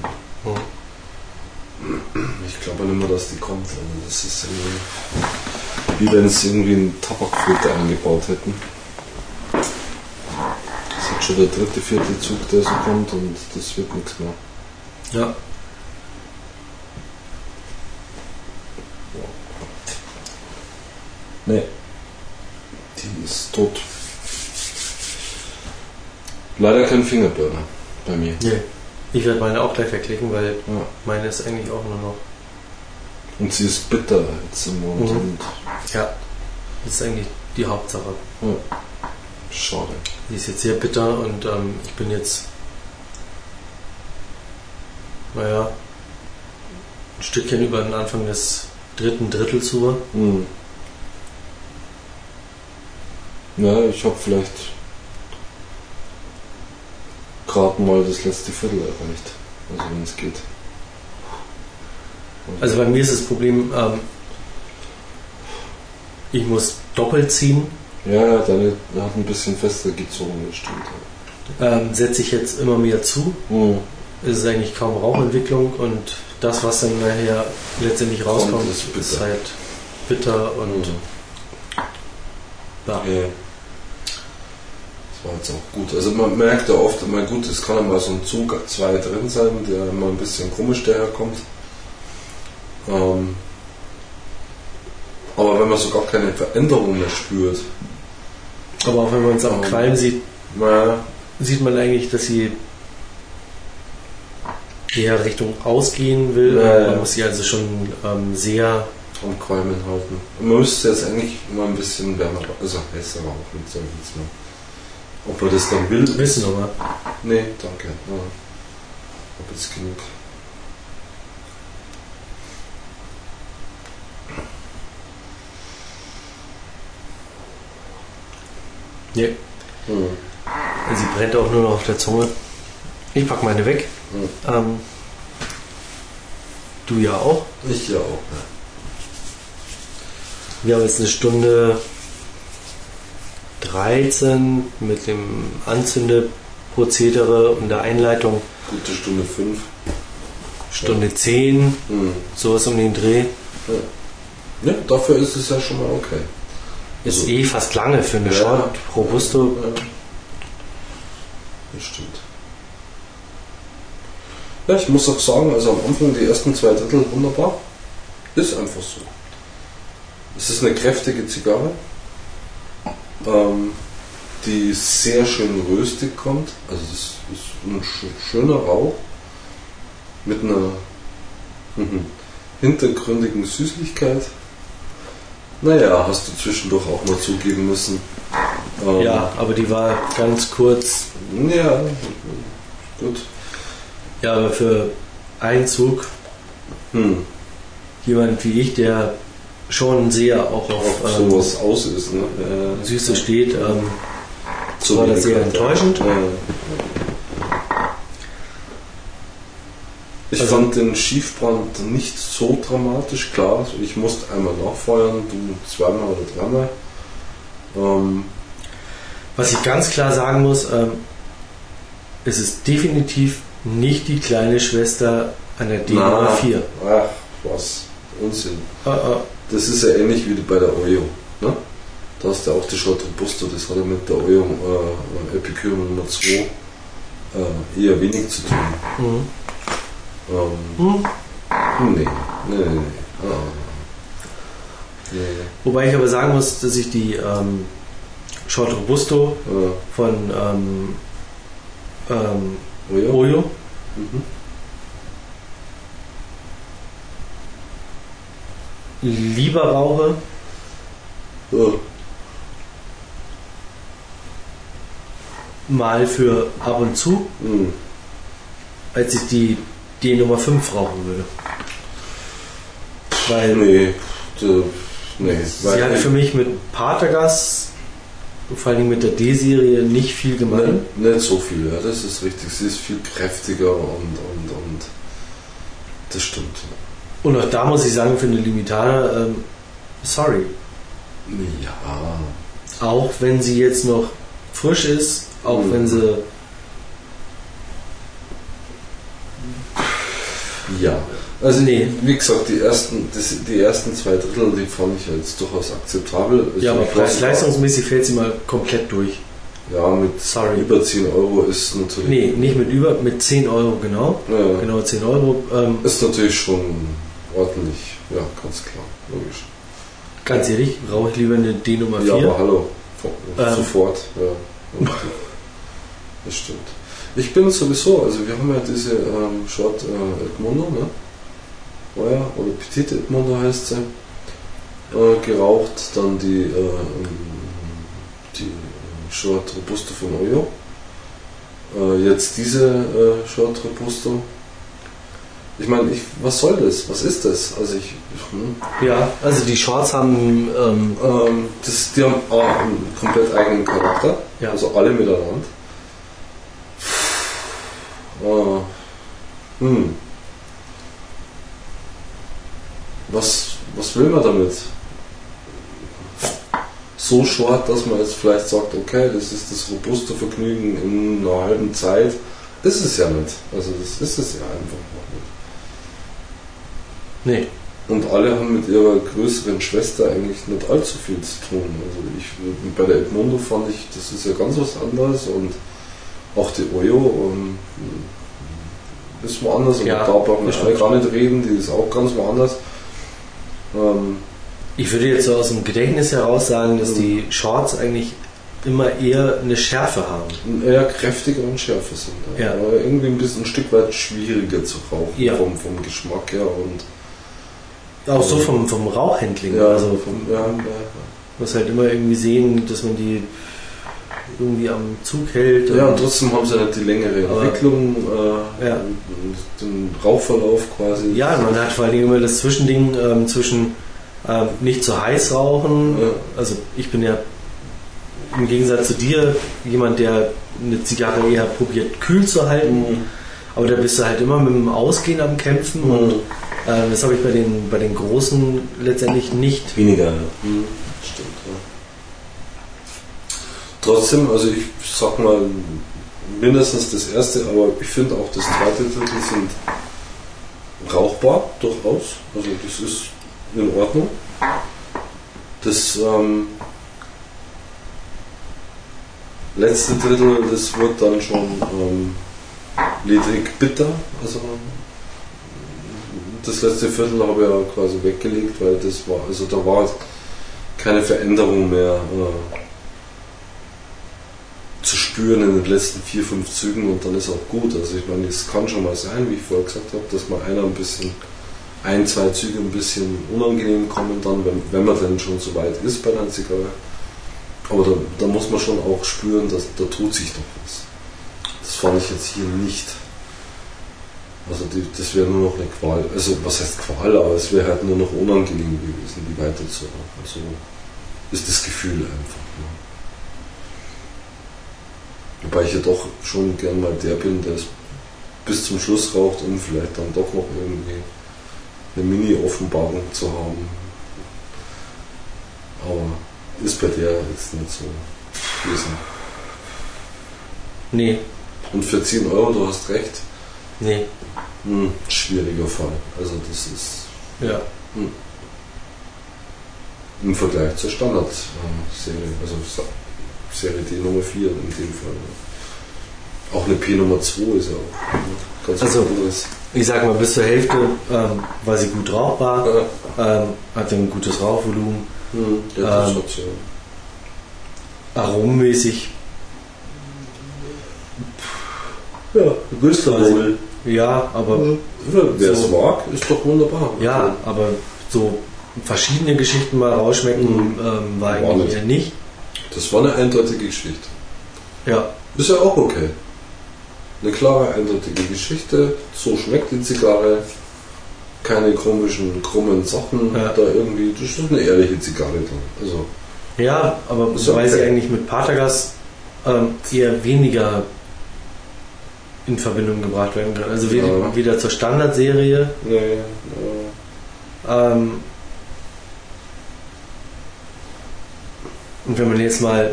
Ich glaube nicht mehr, dass die kommt. Also das ist irgendwie, wie wenn sie irgendwie einen Tabakfilter eingebaut hätten. Das ist jetzt schon der dritte, vierte Zug, der so kommt und das wird nichts mehr. Ja. Nee. Die ist tot. Leider kein Fingerburner bei mir. Nee. Ich werde meine auch gleich wegklicken, weil Ja. meine ist eigentlich auch nur noch. Und sie ist bitter jetzt im Mund. Mhm. Ja. Das ist eigentlich die Hauptsache. ja. Schade. Die ist jetzt sehr bitter und ähm, ich bin jetzt. Naja. Ein Stückchen über den Anfang des dritten Drittels rüber. Mhm. Ja, ich habe vielleicht gerade mal das letzte Viertel erreicht. Also wenn es geht. Also bei mir ist das Problem, ähm, ich muss doppelt ziehen. ja, deine hat ein bisschen fester gezogen, das stimmt. Ähm, setze ich jetzt immer mehr zu. Mhm. Es ist eigentlich kaum Rauchentwicklung und das, was dann nachher letztendlich rauskommt, Kommt, ist bitter. ist halt bitter und ja. Ja. War jetzt auch gut. Also man merkt ja oft immer gut, es kann ja mal so ein Zug zwei drin sein, der immer ein bisschen komisch daherkommt. Ähm, aber wenn man so gar keine Veränderung mehr spürt, Aber auch wenn man es am Ähm. Qualm sieht, na, sieht man eigentlich, dass sie eher Richtung ausgehen will. Ja, ja. Man muss sie also schon ähm, sehr am Qualmen halten. Und man müsste jetzt eigentlich mal ein bisschen wärmer, also heißer rauchen, sag ich jetzt mal. Ob man das dann will? wissen, aber Nee, danke. Ja. Hab jetzt genug. nee, Hm. sie brennt auch nur noch auf der Zunge. Ich pack meine weg. Hm. Ähm, du ja auch. Ich ja auch. Wir haben jetzt eine Stunde 13 mit dem Anzündeprozedere und der Einleitung. Gute Stunde fünf. Stunde 10, Hm. sowas um den Dreh. Ja, dafür ist es ja schon mal okay. Ist Also- eh fast lange für eine Ja. Short Robusto. Ja. Das stimmt. Ja, ich muss auch sagen, also am Anfang die ersten zwei Drittel wunderbar. Ist einfach so. Es ist eine kräftige Zigarre, ähm, die sehr schön röstig kommt. Also das ist ein sch- schöner Rauch mit einer hintergründigen Süßlichkeit. Naja, hast du zwischendurch auch mal zugeben müssen. Ähm, Ja, aber die war ganz kurz. ja, gut. Ja, aber für einen Zug, Hm. jemand wie ich, der schon sehr auch auf Ob ähm, sowas aus ist, ne? Äh, Süße steht, ähm, so war das sehr enttäuschend. Ja. Ich Also- fand den Schiefbrand nicht so dramatisch, klar. Ich musste einmal nachfeuern, du zweimal oder dreimal. Ähm, was ich ganz klar sagen muss, ähm, es ist definitiv nicht die kleine Schwester einer D04. Ach, was? Unsinn. Ah, ah. Das ist ja ähnlich wie bei der Oyo. Ne? Da hast du auch die Short Robusto, das hat ja mit der Oyo äh, Epicure Nummer 2 äh, eher wenig zu tun. Mhm. Ähm, Hm. nee, nee, nee, nee. Ah, nee. Wobei ich aber sagen muss, dass ich die ähm, Short Robusto Äh, von ähm, ähm, Oyo? Oyo Mhm. Lieber rauche Ja. mal für ab und zu, Mhm. als ich die D Nummer 5 rauchen würde. Weil Nee, d- nee. sie hat für mich mit Patergas, vor allem mit der D-Serie, nicht viel gemein. Nicht, nicht so viel, ja, das ist richtig. Sie ist viel kräftiger und, und, und das stimmt. Und auch da muss ich sagen, für eine Limitada, ähm, sorry. Ja, Auch wenn sie jetzt noch frisch ist, auch Mhm. wenn sie ja. Also Nee. wie gesagt, die ersten, das, die ersten zwei Drittel, die fand ich jetzt durchaus akzeptabel. Ja, aber preis-leistungsmäßig fällt sie mal komplett durch. Ja, mit Sorry. über 10 Euro ist natürlich. Nee, nicht mit über, mit 10 Euro genau. Ja, Genau 10 Euro. Ähm, Ist natürlich schon ordentlich. Ja, ganz klar. Logisch. ganz ehrlich, rauche ich lieber eine D Nummer 4. Ja, aber hallo. Ähm. Sofort. Ja. Das stimmt. Ich bin sowieso, also wir haben ja diese ähm, Short äh, Edmondo, ne? War ja, oder Petit Edmondo heißt sie, äh, geraucht. Dann die, äh, ähm, die äh, Short Robusto von Oyo. Äh, jetzt diese äh, Short Robusto. Ich meine, ich, was soll das? Was ist das? Also ich, hm, Ja, also die Shorts haben ähm, ähm, das, die haben A, einen komplett eigenen Charakter, Ja. also alle miteinander. Äh, hm. Was, was will man damit? So short, dass man jetzt vielleicht sagt, okay, das ist das robuste Vergnügen in einer halben Zeit. Ist es ja nicht. Also das ist es ja einfach noch nicht. Nee, Und alle haben mit ihrer größeren Schwester eigentlich nicht allzu viel zu tun. Also ich, bei der Edmundo fand ich, das ist ja ganz was anderes und auch die Oyo ähm, ist woanders und Ja, da brauchen wir gar nicht reden, die ist auch ganz woanders. Ähm, ich würde jetzt so aus dem Gedächtnis heraus sagen, dass die Shorts eigentlich immer eher eine Schärfe haben. eher kräftiger und schärfer sind. Ja. Aber irgendwie ein bisschen ein Stück weit schwieriger zu rauchen Ja. vom, vom Geschmack her und Auch so vom, vom Rauchhandling. ja, also vom, ja, ja, muss halt immer irgendwie sehen, dass man die irgendwie am Zug hält. Ja, und trotzdem haben sie nicht die längere Entwicklung, äh, Ja. den Rauchverlauf quasi. Ja, man hat vor allem immer das Zwischending ähm, zwischen ähm, nicht zu heiß rauchen. Ja. Also ich bin ja im Gegensatz zu dir jemand, der eine Zigarre eher probiert kühl zu halten. Mhm. Aber da bist du halt immer mit dem Ausgehen am Kämpfen und äh, das habe ich bei den, bei den Großen letztendlich nicht. Weniger. Mhm. Stimmt, ja. Trotzdem, also ich sag mal, mindestens das erste, aber ich finde auch das zweite Drittel sind rauchbar, durchaus. Also das ist in Ordnung. Das ähm, letzte Drittel, das wird dann schon ähm, ledrig bitter. Also das letzte Viertel habe ich ja quasi weggelegt, weil das war, also da war keine Veränderung mehr äh, zu spüren in den letzten vier, fünf Zügen und dann ist auch gut. Also ich meine, es kann schon mal sein, wie ich vorher gesagt habe, dass mal einer ein bisschen, ein, zwei Züge ein bisschen unangenehm kommen dann, wenn, wenn man dann schon so weit ist bei einer Zigarre. Aber da, da muss man schon auch spüren, dass da tut sich doch was. Das fand ich jetzt hier nicht. Also die, das wäre nur noch eine Qual. Also was heißt Qual, aber es wäre halt nur noch unangenehm gewesen, die weiter zu rauchen. So ist das Gefühl einfach. Ne? Wobei ich ja doch schon gern mal der bin, der es bis zum Schluss raucht, um vielleicht dann doch noch irgendwie eine Mini-Offenbarung zu haben. Aber ist bei der jetzt nicht so gewesen. Nee, Und für 10 Euro, du hast recht, nee. hm, schwieriger Fall. Also das ist Ja. Im Vergleich zur Standard-Serie, also Serie D Nummer 4 in dem Fall. Auch eine P Nummer 2 ist ja auch ganz was Also- anderes. Ich sag mal, bis zur Hälfte ähm, war sie gut rauchbar, Ja, ähm, hatte ein gutes Rauchvolumen, hm, ja, das Ähm, hat ja. aromenmäßig, Ja, Güsterwohl. ja, aber Wer es So. mag, ist doch wunderbar. ja, aber so verschiedene Geschichten mal rausschmecken ähm, war War eigentlich nicht. eher nicht. Das war eine eindeutige Geschichte. Ja, Ist ja auch okay. Eine klare, eindeutige Geschichte. So schmeckt die Zigarre. Keine komischen, krummen Sachen Ja. da irgendwie. Das ist eine ehrliche Zigarre dann. Also, ja, aber Ist ja weil sie okay. eigentlich mit Patagas ähm, eher weniger in Verbindung gebracht werden kann. Also weder, Ja. wieder zur Standardserie. nee, Ähm, und wenn man jetzt mal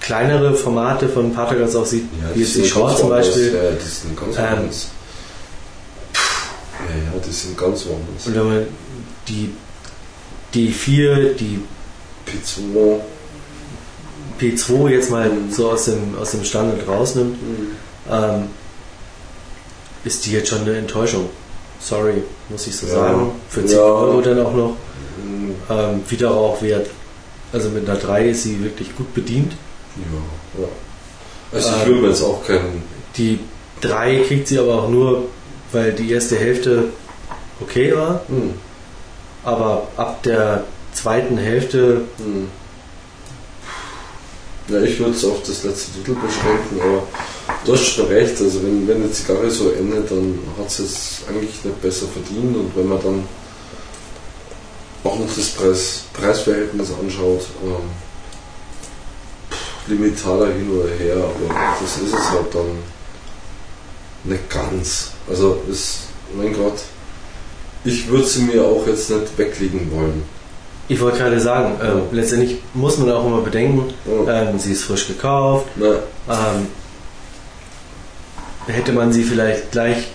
kleinere Formate von Patagas auch sieht, ja, wie jetzt die Short zum. Beispiel, Ja, die sind ganz Ähm, woanders. Ja, ja, die sind ganz woanders. und wenn man die D4, die Pizzo. P2 jetzt mal Mhm. so aus dem, aus dem Standard rausnimmt, ähm, ist die jetzt schon eine Enttäuschung. Sorry, muss ich so Ja. sagen. Für 10 Ja. Euro dann auch noch. Hm, Ähm, Wiederrauchwert. Also mit einer 3 ist sie wirklich gut bedient. Ja, ja. Also ich Ähm, will mir jetzt auch keinen. Die 3 kriegt sie aber auch nur, weil die erste Hälfte okay war. Hm, Aber ab der zweiten Hälfte, hm. Ja, ich würde es auf das letzte Drittel beschränken, aber du hast schon recht. Also wenn, wenn eine Zigarre so endet, dann hat sie es eigentlich nicht besser verdient und wenn man dann auch noch das Preis, Preisverhältnis anschaut, ähm, Limitaler hin oder her, aber das ist es halt dann nicht ganz. Also ist, mein Gott, ich würde sie mir auch jetzt nicht weglegen wollen. ich wollte gerade sagen, äh, Ja. letztendlich muss man auch immer bedenken, Ja. ähm, sie ist frisch gekauft. Ähm, hätte man sie vielleicht gleich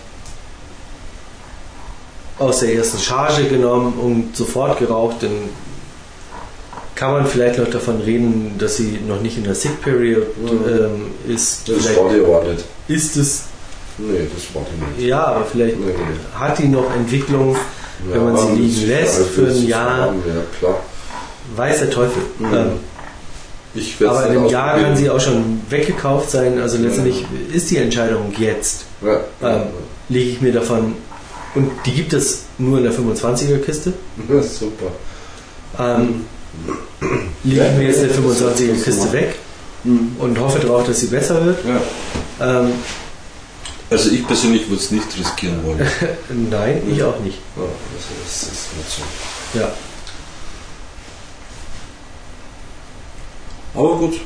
aus der ersten Charge genommen und sofort geraucht, dann kann man vielleicht noch davon reden, dass sie noch nicht in der Sick Period ähm, ist. das Vielleicht aber nicht. ist es, Nee, das war die nicht. ja, aber vielleicht Nee, nee. hat die noch Entwicklung, Wenn man sie liegen lässt für ein Jahr. Ja, klar. weiß der Teufel. Mhm. Ähm, Ich aber einem Jahr kann sie auch schon weggekauft sein. Also letztendlich ist die Entscheidung jetzt. Ja, Ähm, lege ich mir davon. Und die gibt es nur in der 25er Kiste. ja. super. Ähm, lege ich mir jetzt eine 25er Kiste weg und hoffe darauf, dass sie besser wird. Ja. Ähm, Also ich persönlich würde es nicht riskieren wollen. ja, nein, ich auch nicht. also das ist nicht so. Ja. Aber gut.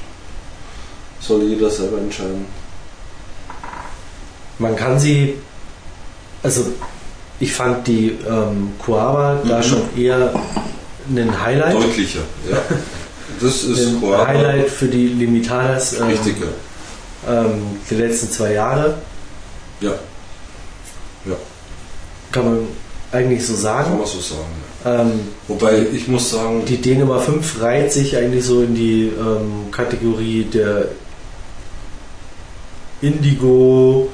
Soll jeder selber entscheiden. Man kann sie, also ich fand die ähm, da Mhm. schon eher ein Highlight. Deutlicher. Ja. Das ist Ein Coava. Highlight für die Limitadas ähm, Richtig, ja. ähm, der letzten zwei Jahre, Ja, kann man eigentlich so kann sagen. man so sagen. Ähm, Wobei ich muss sagen, Die D Nummer 5 reiht sich eigentlich so in die ähm, Kategorie der Indigo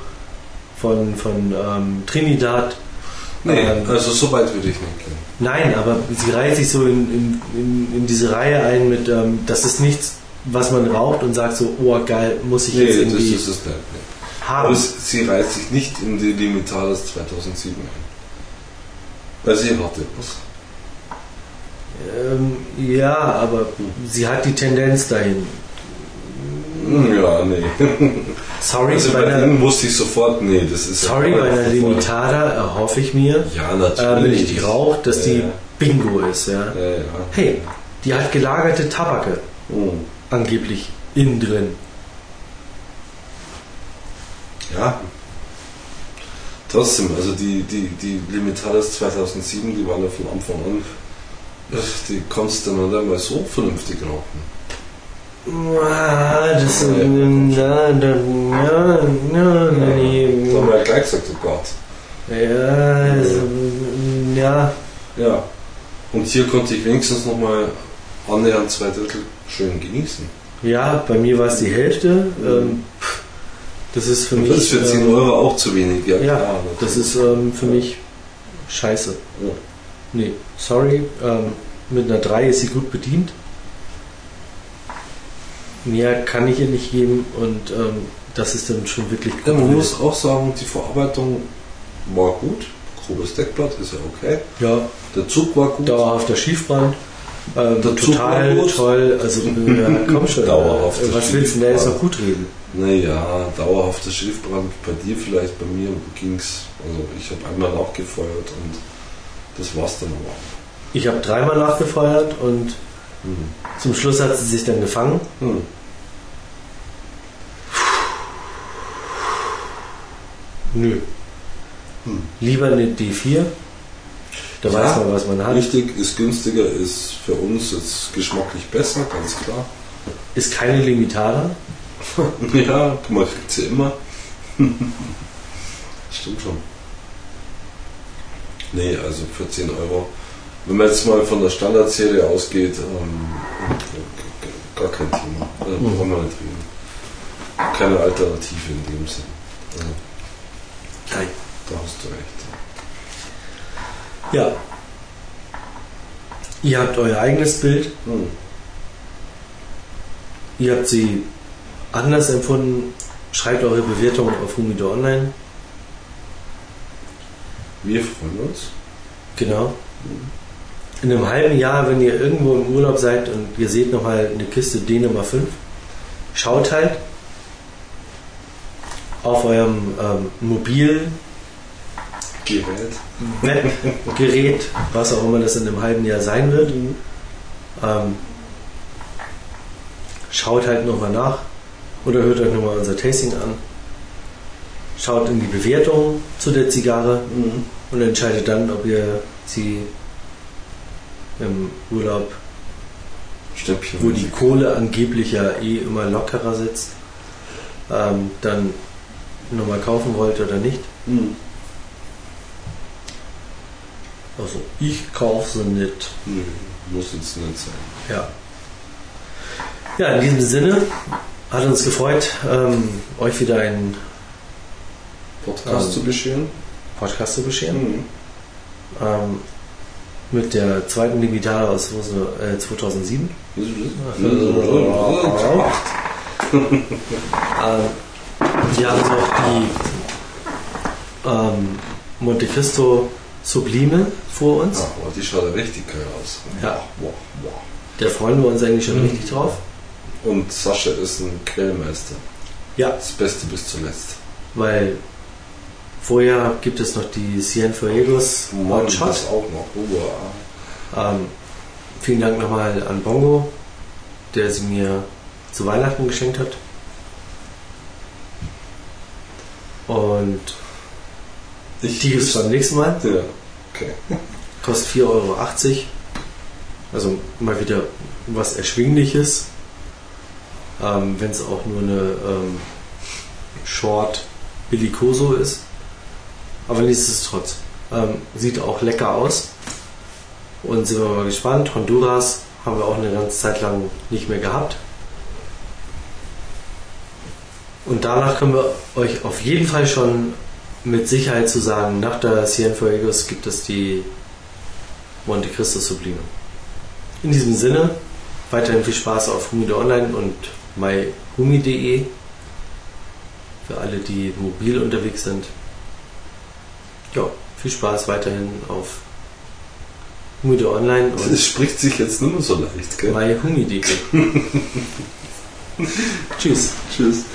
von, von ähm, Trinidad. nee, ähm, also so weit würde ich nicht gehen. Nein, aber sie reiht sich so in, in, in, in diese Reihe ein mit, ähm, das ist nichts, was man raucht und sagt so, oh geil, muss ich Nee, jetzt das irgendwie ist es nicht. Nee. haben. Aber sie reiht sich nicht in die Limitadas 2007 ein. Weil sie hatte was. Ähm, ja, aber sie hat die Tendenz dahin. Hm, Ja, nee. Sorry, Also bei bei einer, wusste ich sofort, nee, das ist sorry, ja bei einer Limitada erhoffe ich mir, Ja, natürlich. wenn ich die rauche, dass die Ja, Bingo ist. Ja. ja, ja. Hey, die hat gelagerte Tabake Hm. angeblich innen drin. Ja. Trotzdem, also die, die, die Limitadas 2007, die waren ja von Anfang an, die konntest du nicht einmal so vernünftig rauchen. Ah, Das ist. Ja. Na, na, na, na, Da haben nee. wir ja gleich gesagt, oh Gott. Ja, also, Ja, Ja. Und hier konnte ich wenigstens nochmal annähernd zwei Drittel schön genießen. ja, bei mir war es die Hälfte. Ähm, pff, das ist für mich. das ist für 10 ähm, Euro auch zu wenig. Ja, Ja, das ist ähm, für mich scheiße. Ja. Nee, sorry. Ähm, mit einer 3 ist sie gut bedient. Mehr kann ich ihr nicht geben und ähm, das ist dann schon wirklich Ja, man gut. muss auch sagen, die Verarbeitung war gut. Grobes Deckblatt ist ja okay. Ja, Der Zug war gut. dauerhafter Schiefbrand. Ähm, Der Zug total war gut. toll. Also, ja, komm schon. Dauerhafter äh, Was willst du denn da jetzt noch gut reden? Naja, dauerhafter Schiffbrand bei dir vielleicht, bei mir ging's. Also ich habe einmal nachgefeuert und das war's dann aber. Ich habe dreimal nachgefeuert und Hm. zum Schluss hat sie sich dann gefangen. Hm. Nö. Hm. Lieber eine D4. Da Ja, weiß man, was man hat. Richtig, ist günstiger, ist für uns jetzt geschmacklich besser, ganz klar. Ist keine Limitada. Ja, man kriegt sie immer. Stimmt schon. Nee, also für 10 Euro. Wenn man jetzt mal von der Standardserie ausgeht, ähm, gar kein Thema. Also Mhm. brauchen wir nicht reden. Keine Alternative in dem Sinn. Also, Nein. da hast du recht. Ja. Ihr habt euer eigenes Bild. Hm. Ihr habt sie anders empfunden. Schreibt eure Bewertungen auf Humido Online. Wir freuen uns. Genau. In einem halben Jahr, wenn ihr irgendwo im Urlaub seid und ihr seht nochmal eine Kiste D Nummer 5, schaut halt auf eurem ähm, Mobil Gerät. Gerät, was auch immer das in einem halben Jahr sein wird. Ähm, schaut halt nochmal nach oder hört euch nochmal unser Tasting an. Schaut in die Bewertung zu der Zigarre Mhm. und entscheidet dann, ob ihr sie im Urlaub, Stäbchen. wo die Kohle angeblich ja eh immer lockerer sitzt, ähm, dann nochmal kaufen wollt oder nicht. Mhm. Also ich kaufe sie nicht. Nö, muss jetzt nicht sein. Ja. Ja, in diesem Sinne hat uns gefreut, ähm, euch wieder einen Podcast Ähm. zu bescheren. Podcast zu bescheren. Mhm. Ähm, mit der zweiten Digitale aus äh, 2007. Ähm, wir haben noch die ähm, Monte Cristo Sublime vor uns. Ah, boah, die schaut richtig geil aus. Ja. Boah, boah. Da freuen wir uns eigentlich schon Mhm. richtig drauf. Und Sascha ist ein Quellmeister. Ja. Das Beste bis zuletzt. Weil vorher gibt es noch die Cienfuegos Hot Shot. das auch noch. Oh, wow. Ähm, vielen Dank nochmal an Bongo, der sie mir zu Weihnachten geschenkt hat. Und Ich die gibt es beim nächsten Mal. Ja, okay. Kostet 4,80 Euro. Also mal wieder was Erschwingliches. Ähm, Wenn es auch nur eine ähm, Short Bellicoso ist. Aber nichtsdestotrotz. Ähm, sieht auch lecker aus. Und sind wir mal gespannt. Honduras haben wir auch eine ganze Zeit lang nicht mehr gehabt. Und danach können wir euch auf jeden Fall schon mit Sicherheit zu sagen, nach der Cienfuegos gibt es die Monte Cristo Sublime. In diesem Sinne, weiterhin viel Spaß auf Humido Online und myhumi.de für alle, die mobil unterwegs sind ja, viel Spaß weiterhin auf Humide Online. Und das spricht sich jetzt nur noch so leicht, gell? Bei Humidike. Tschüss. Tschüss.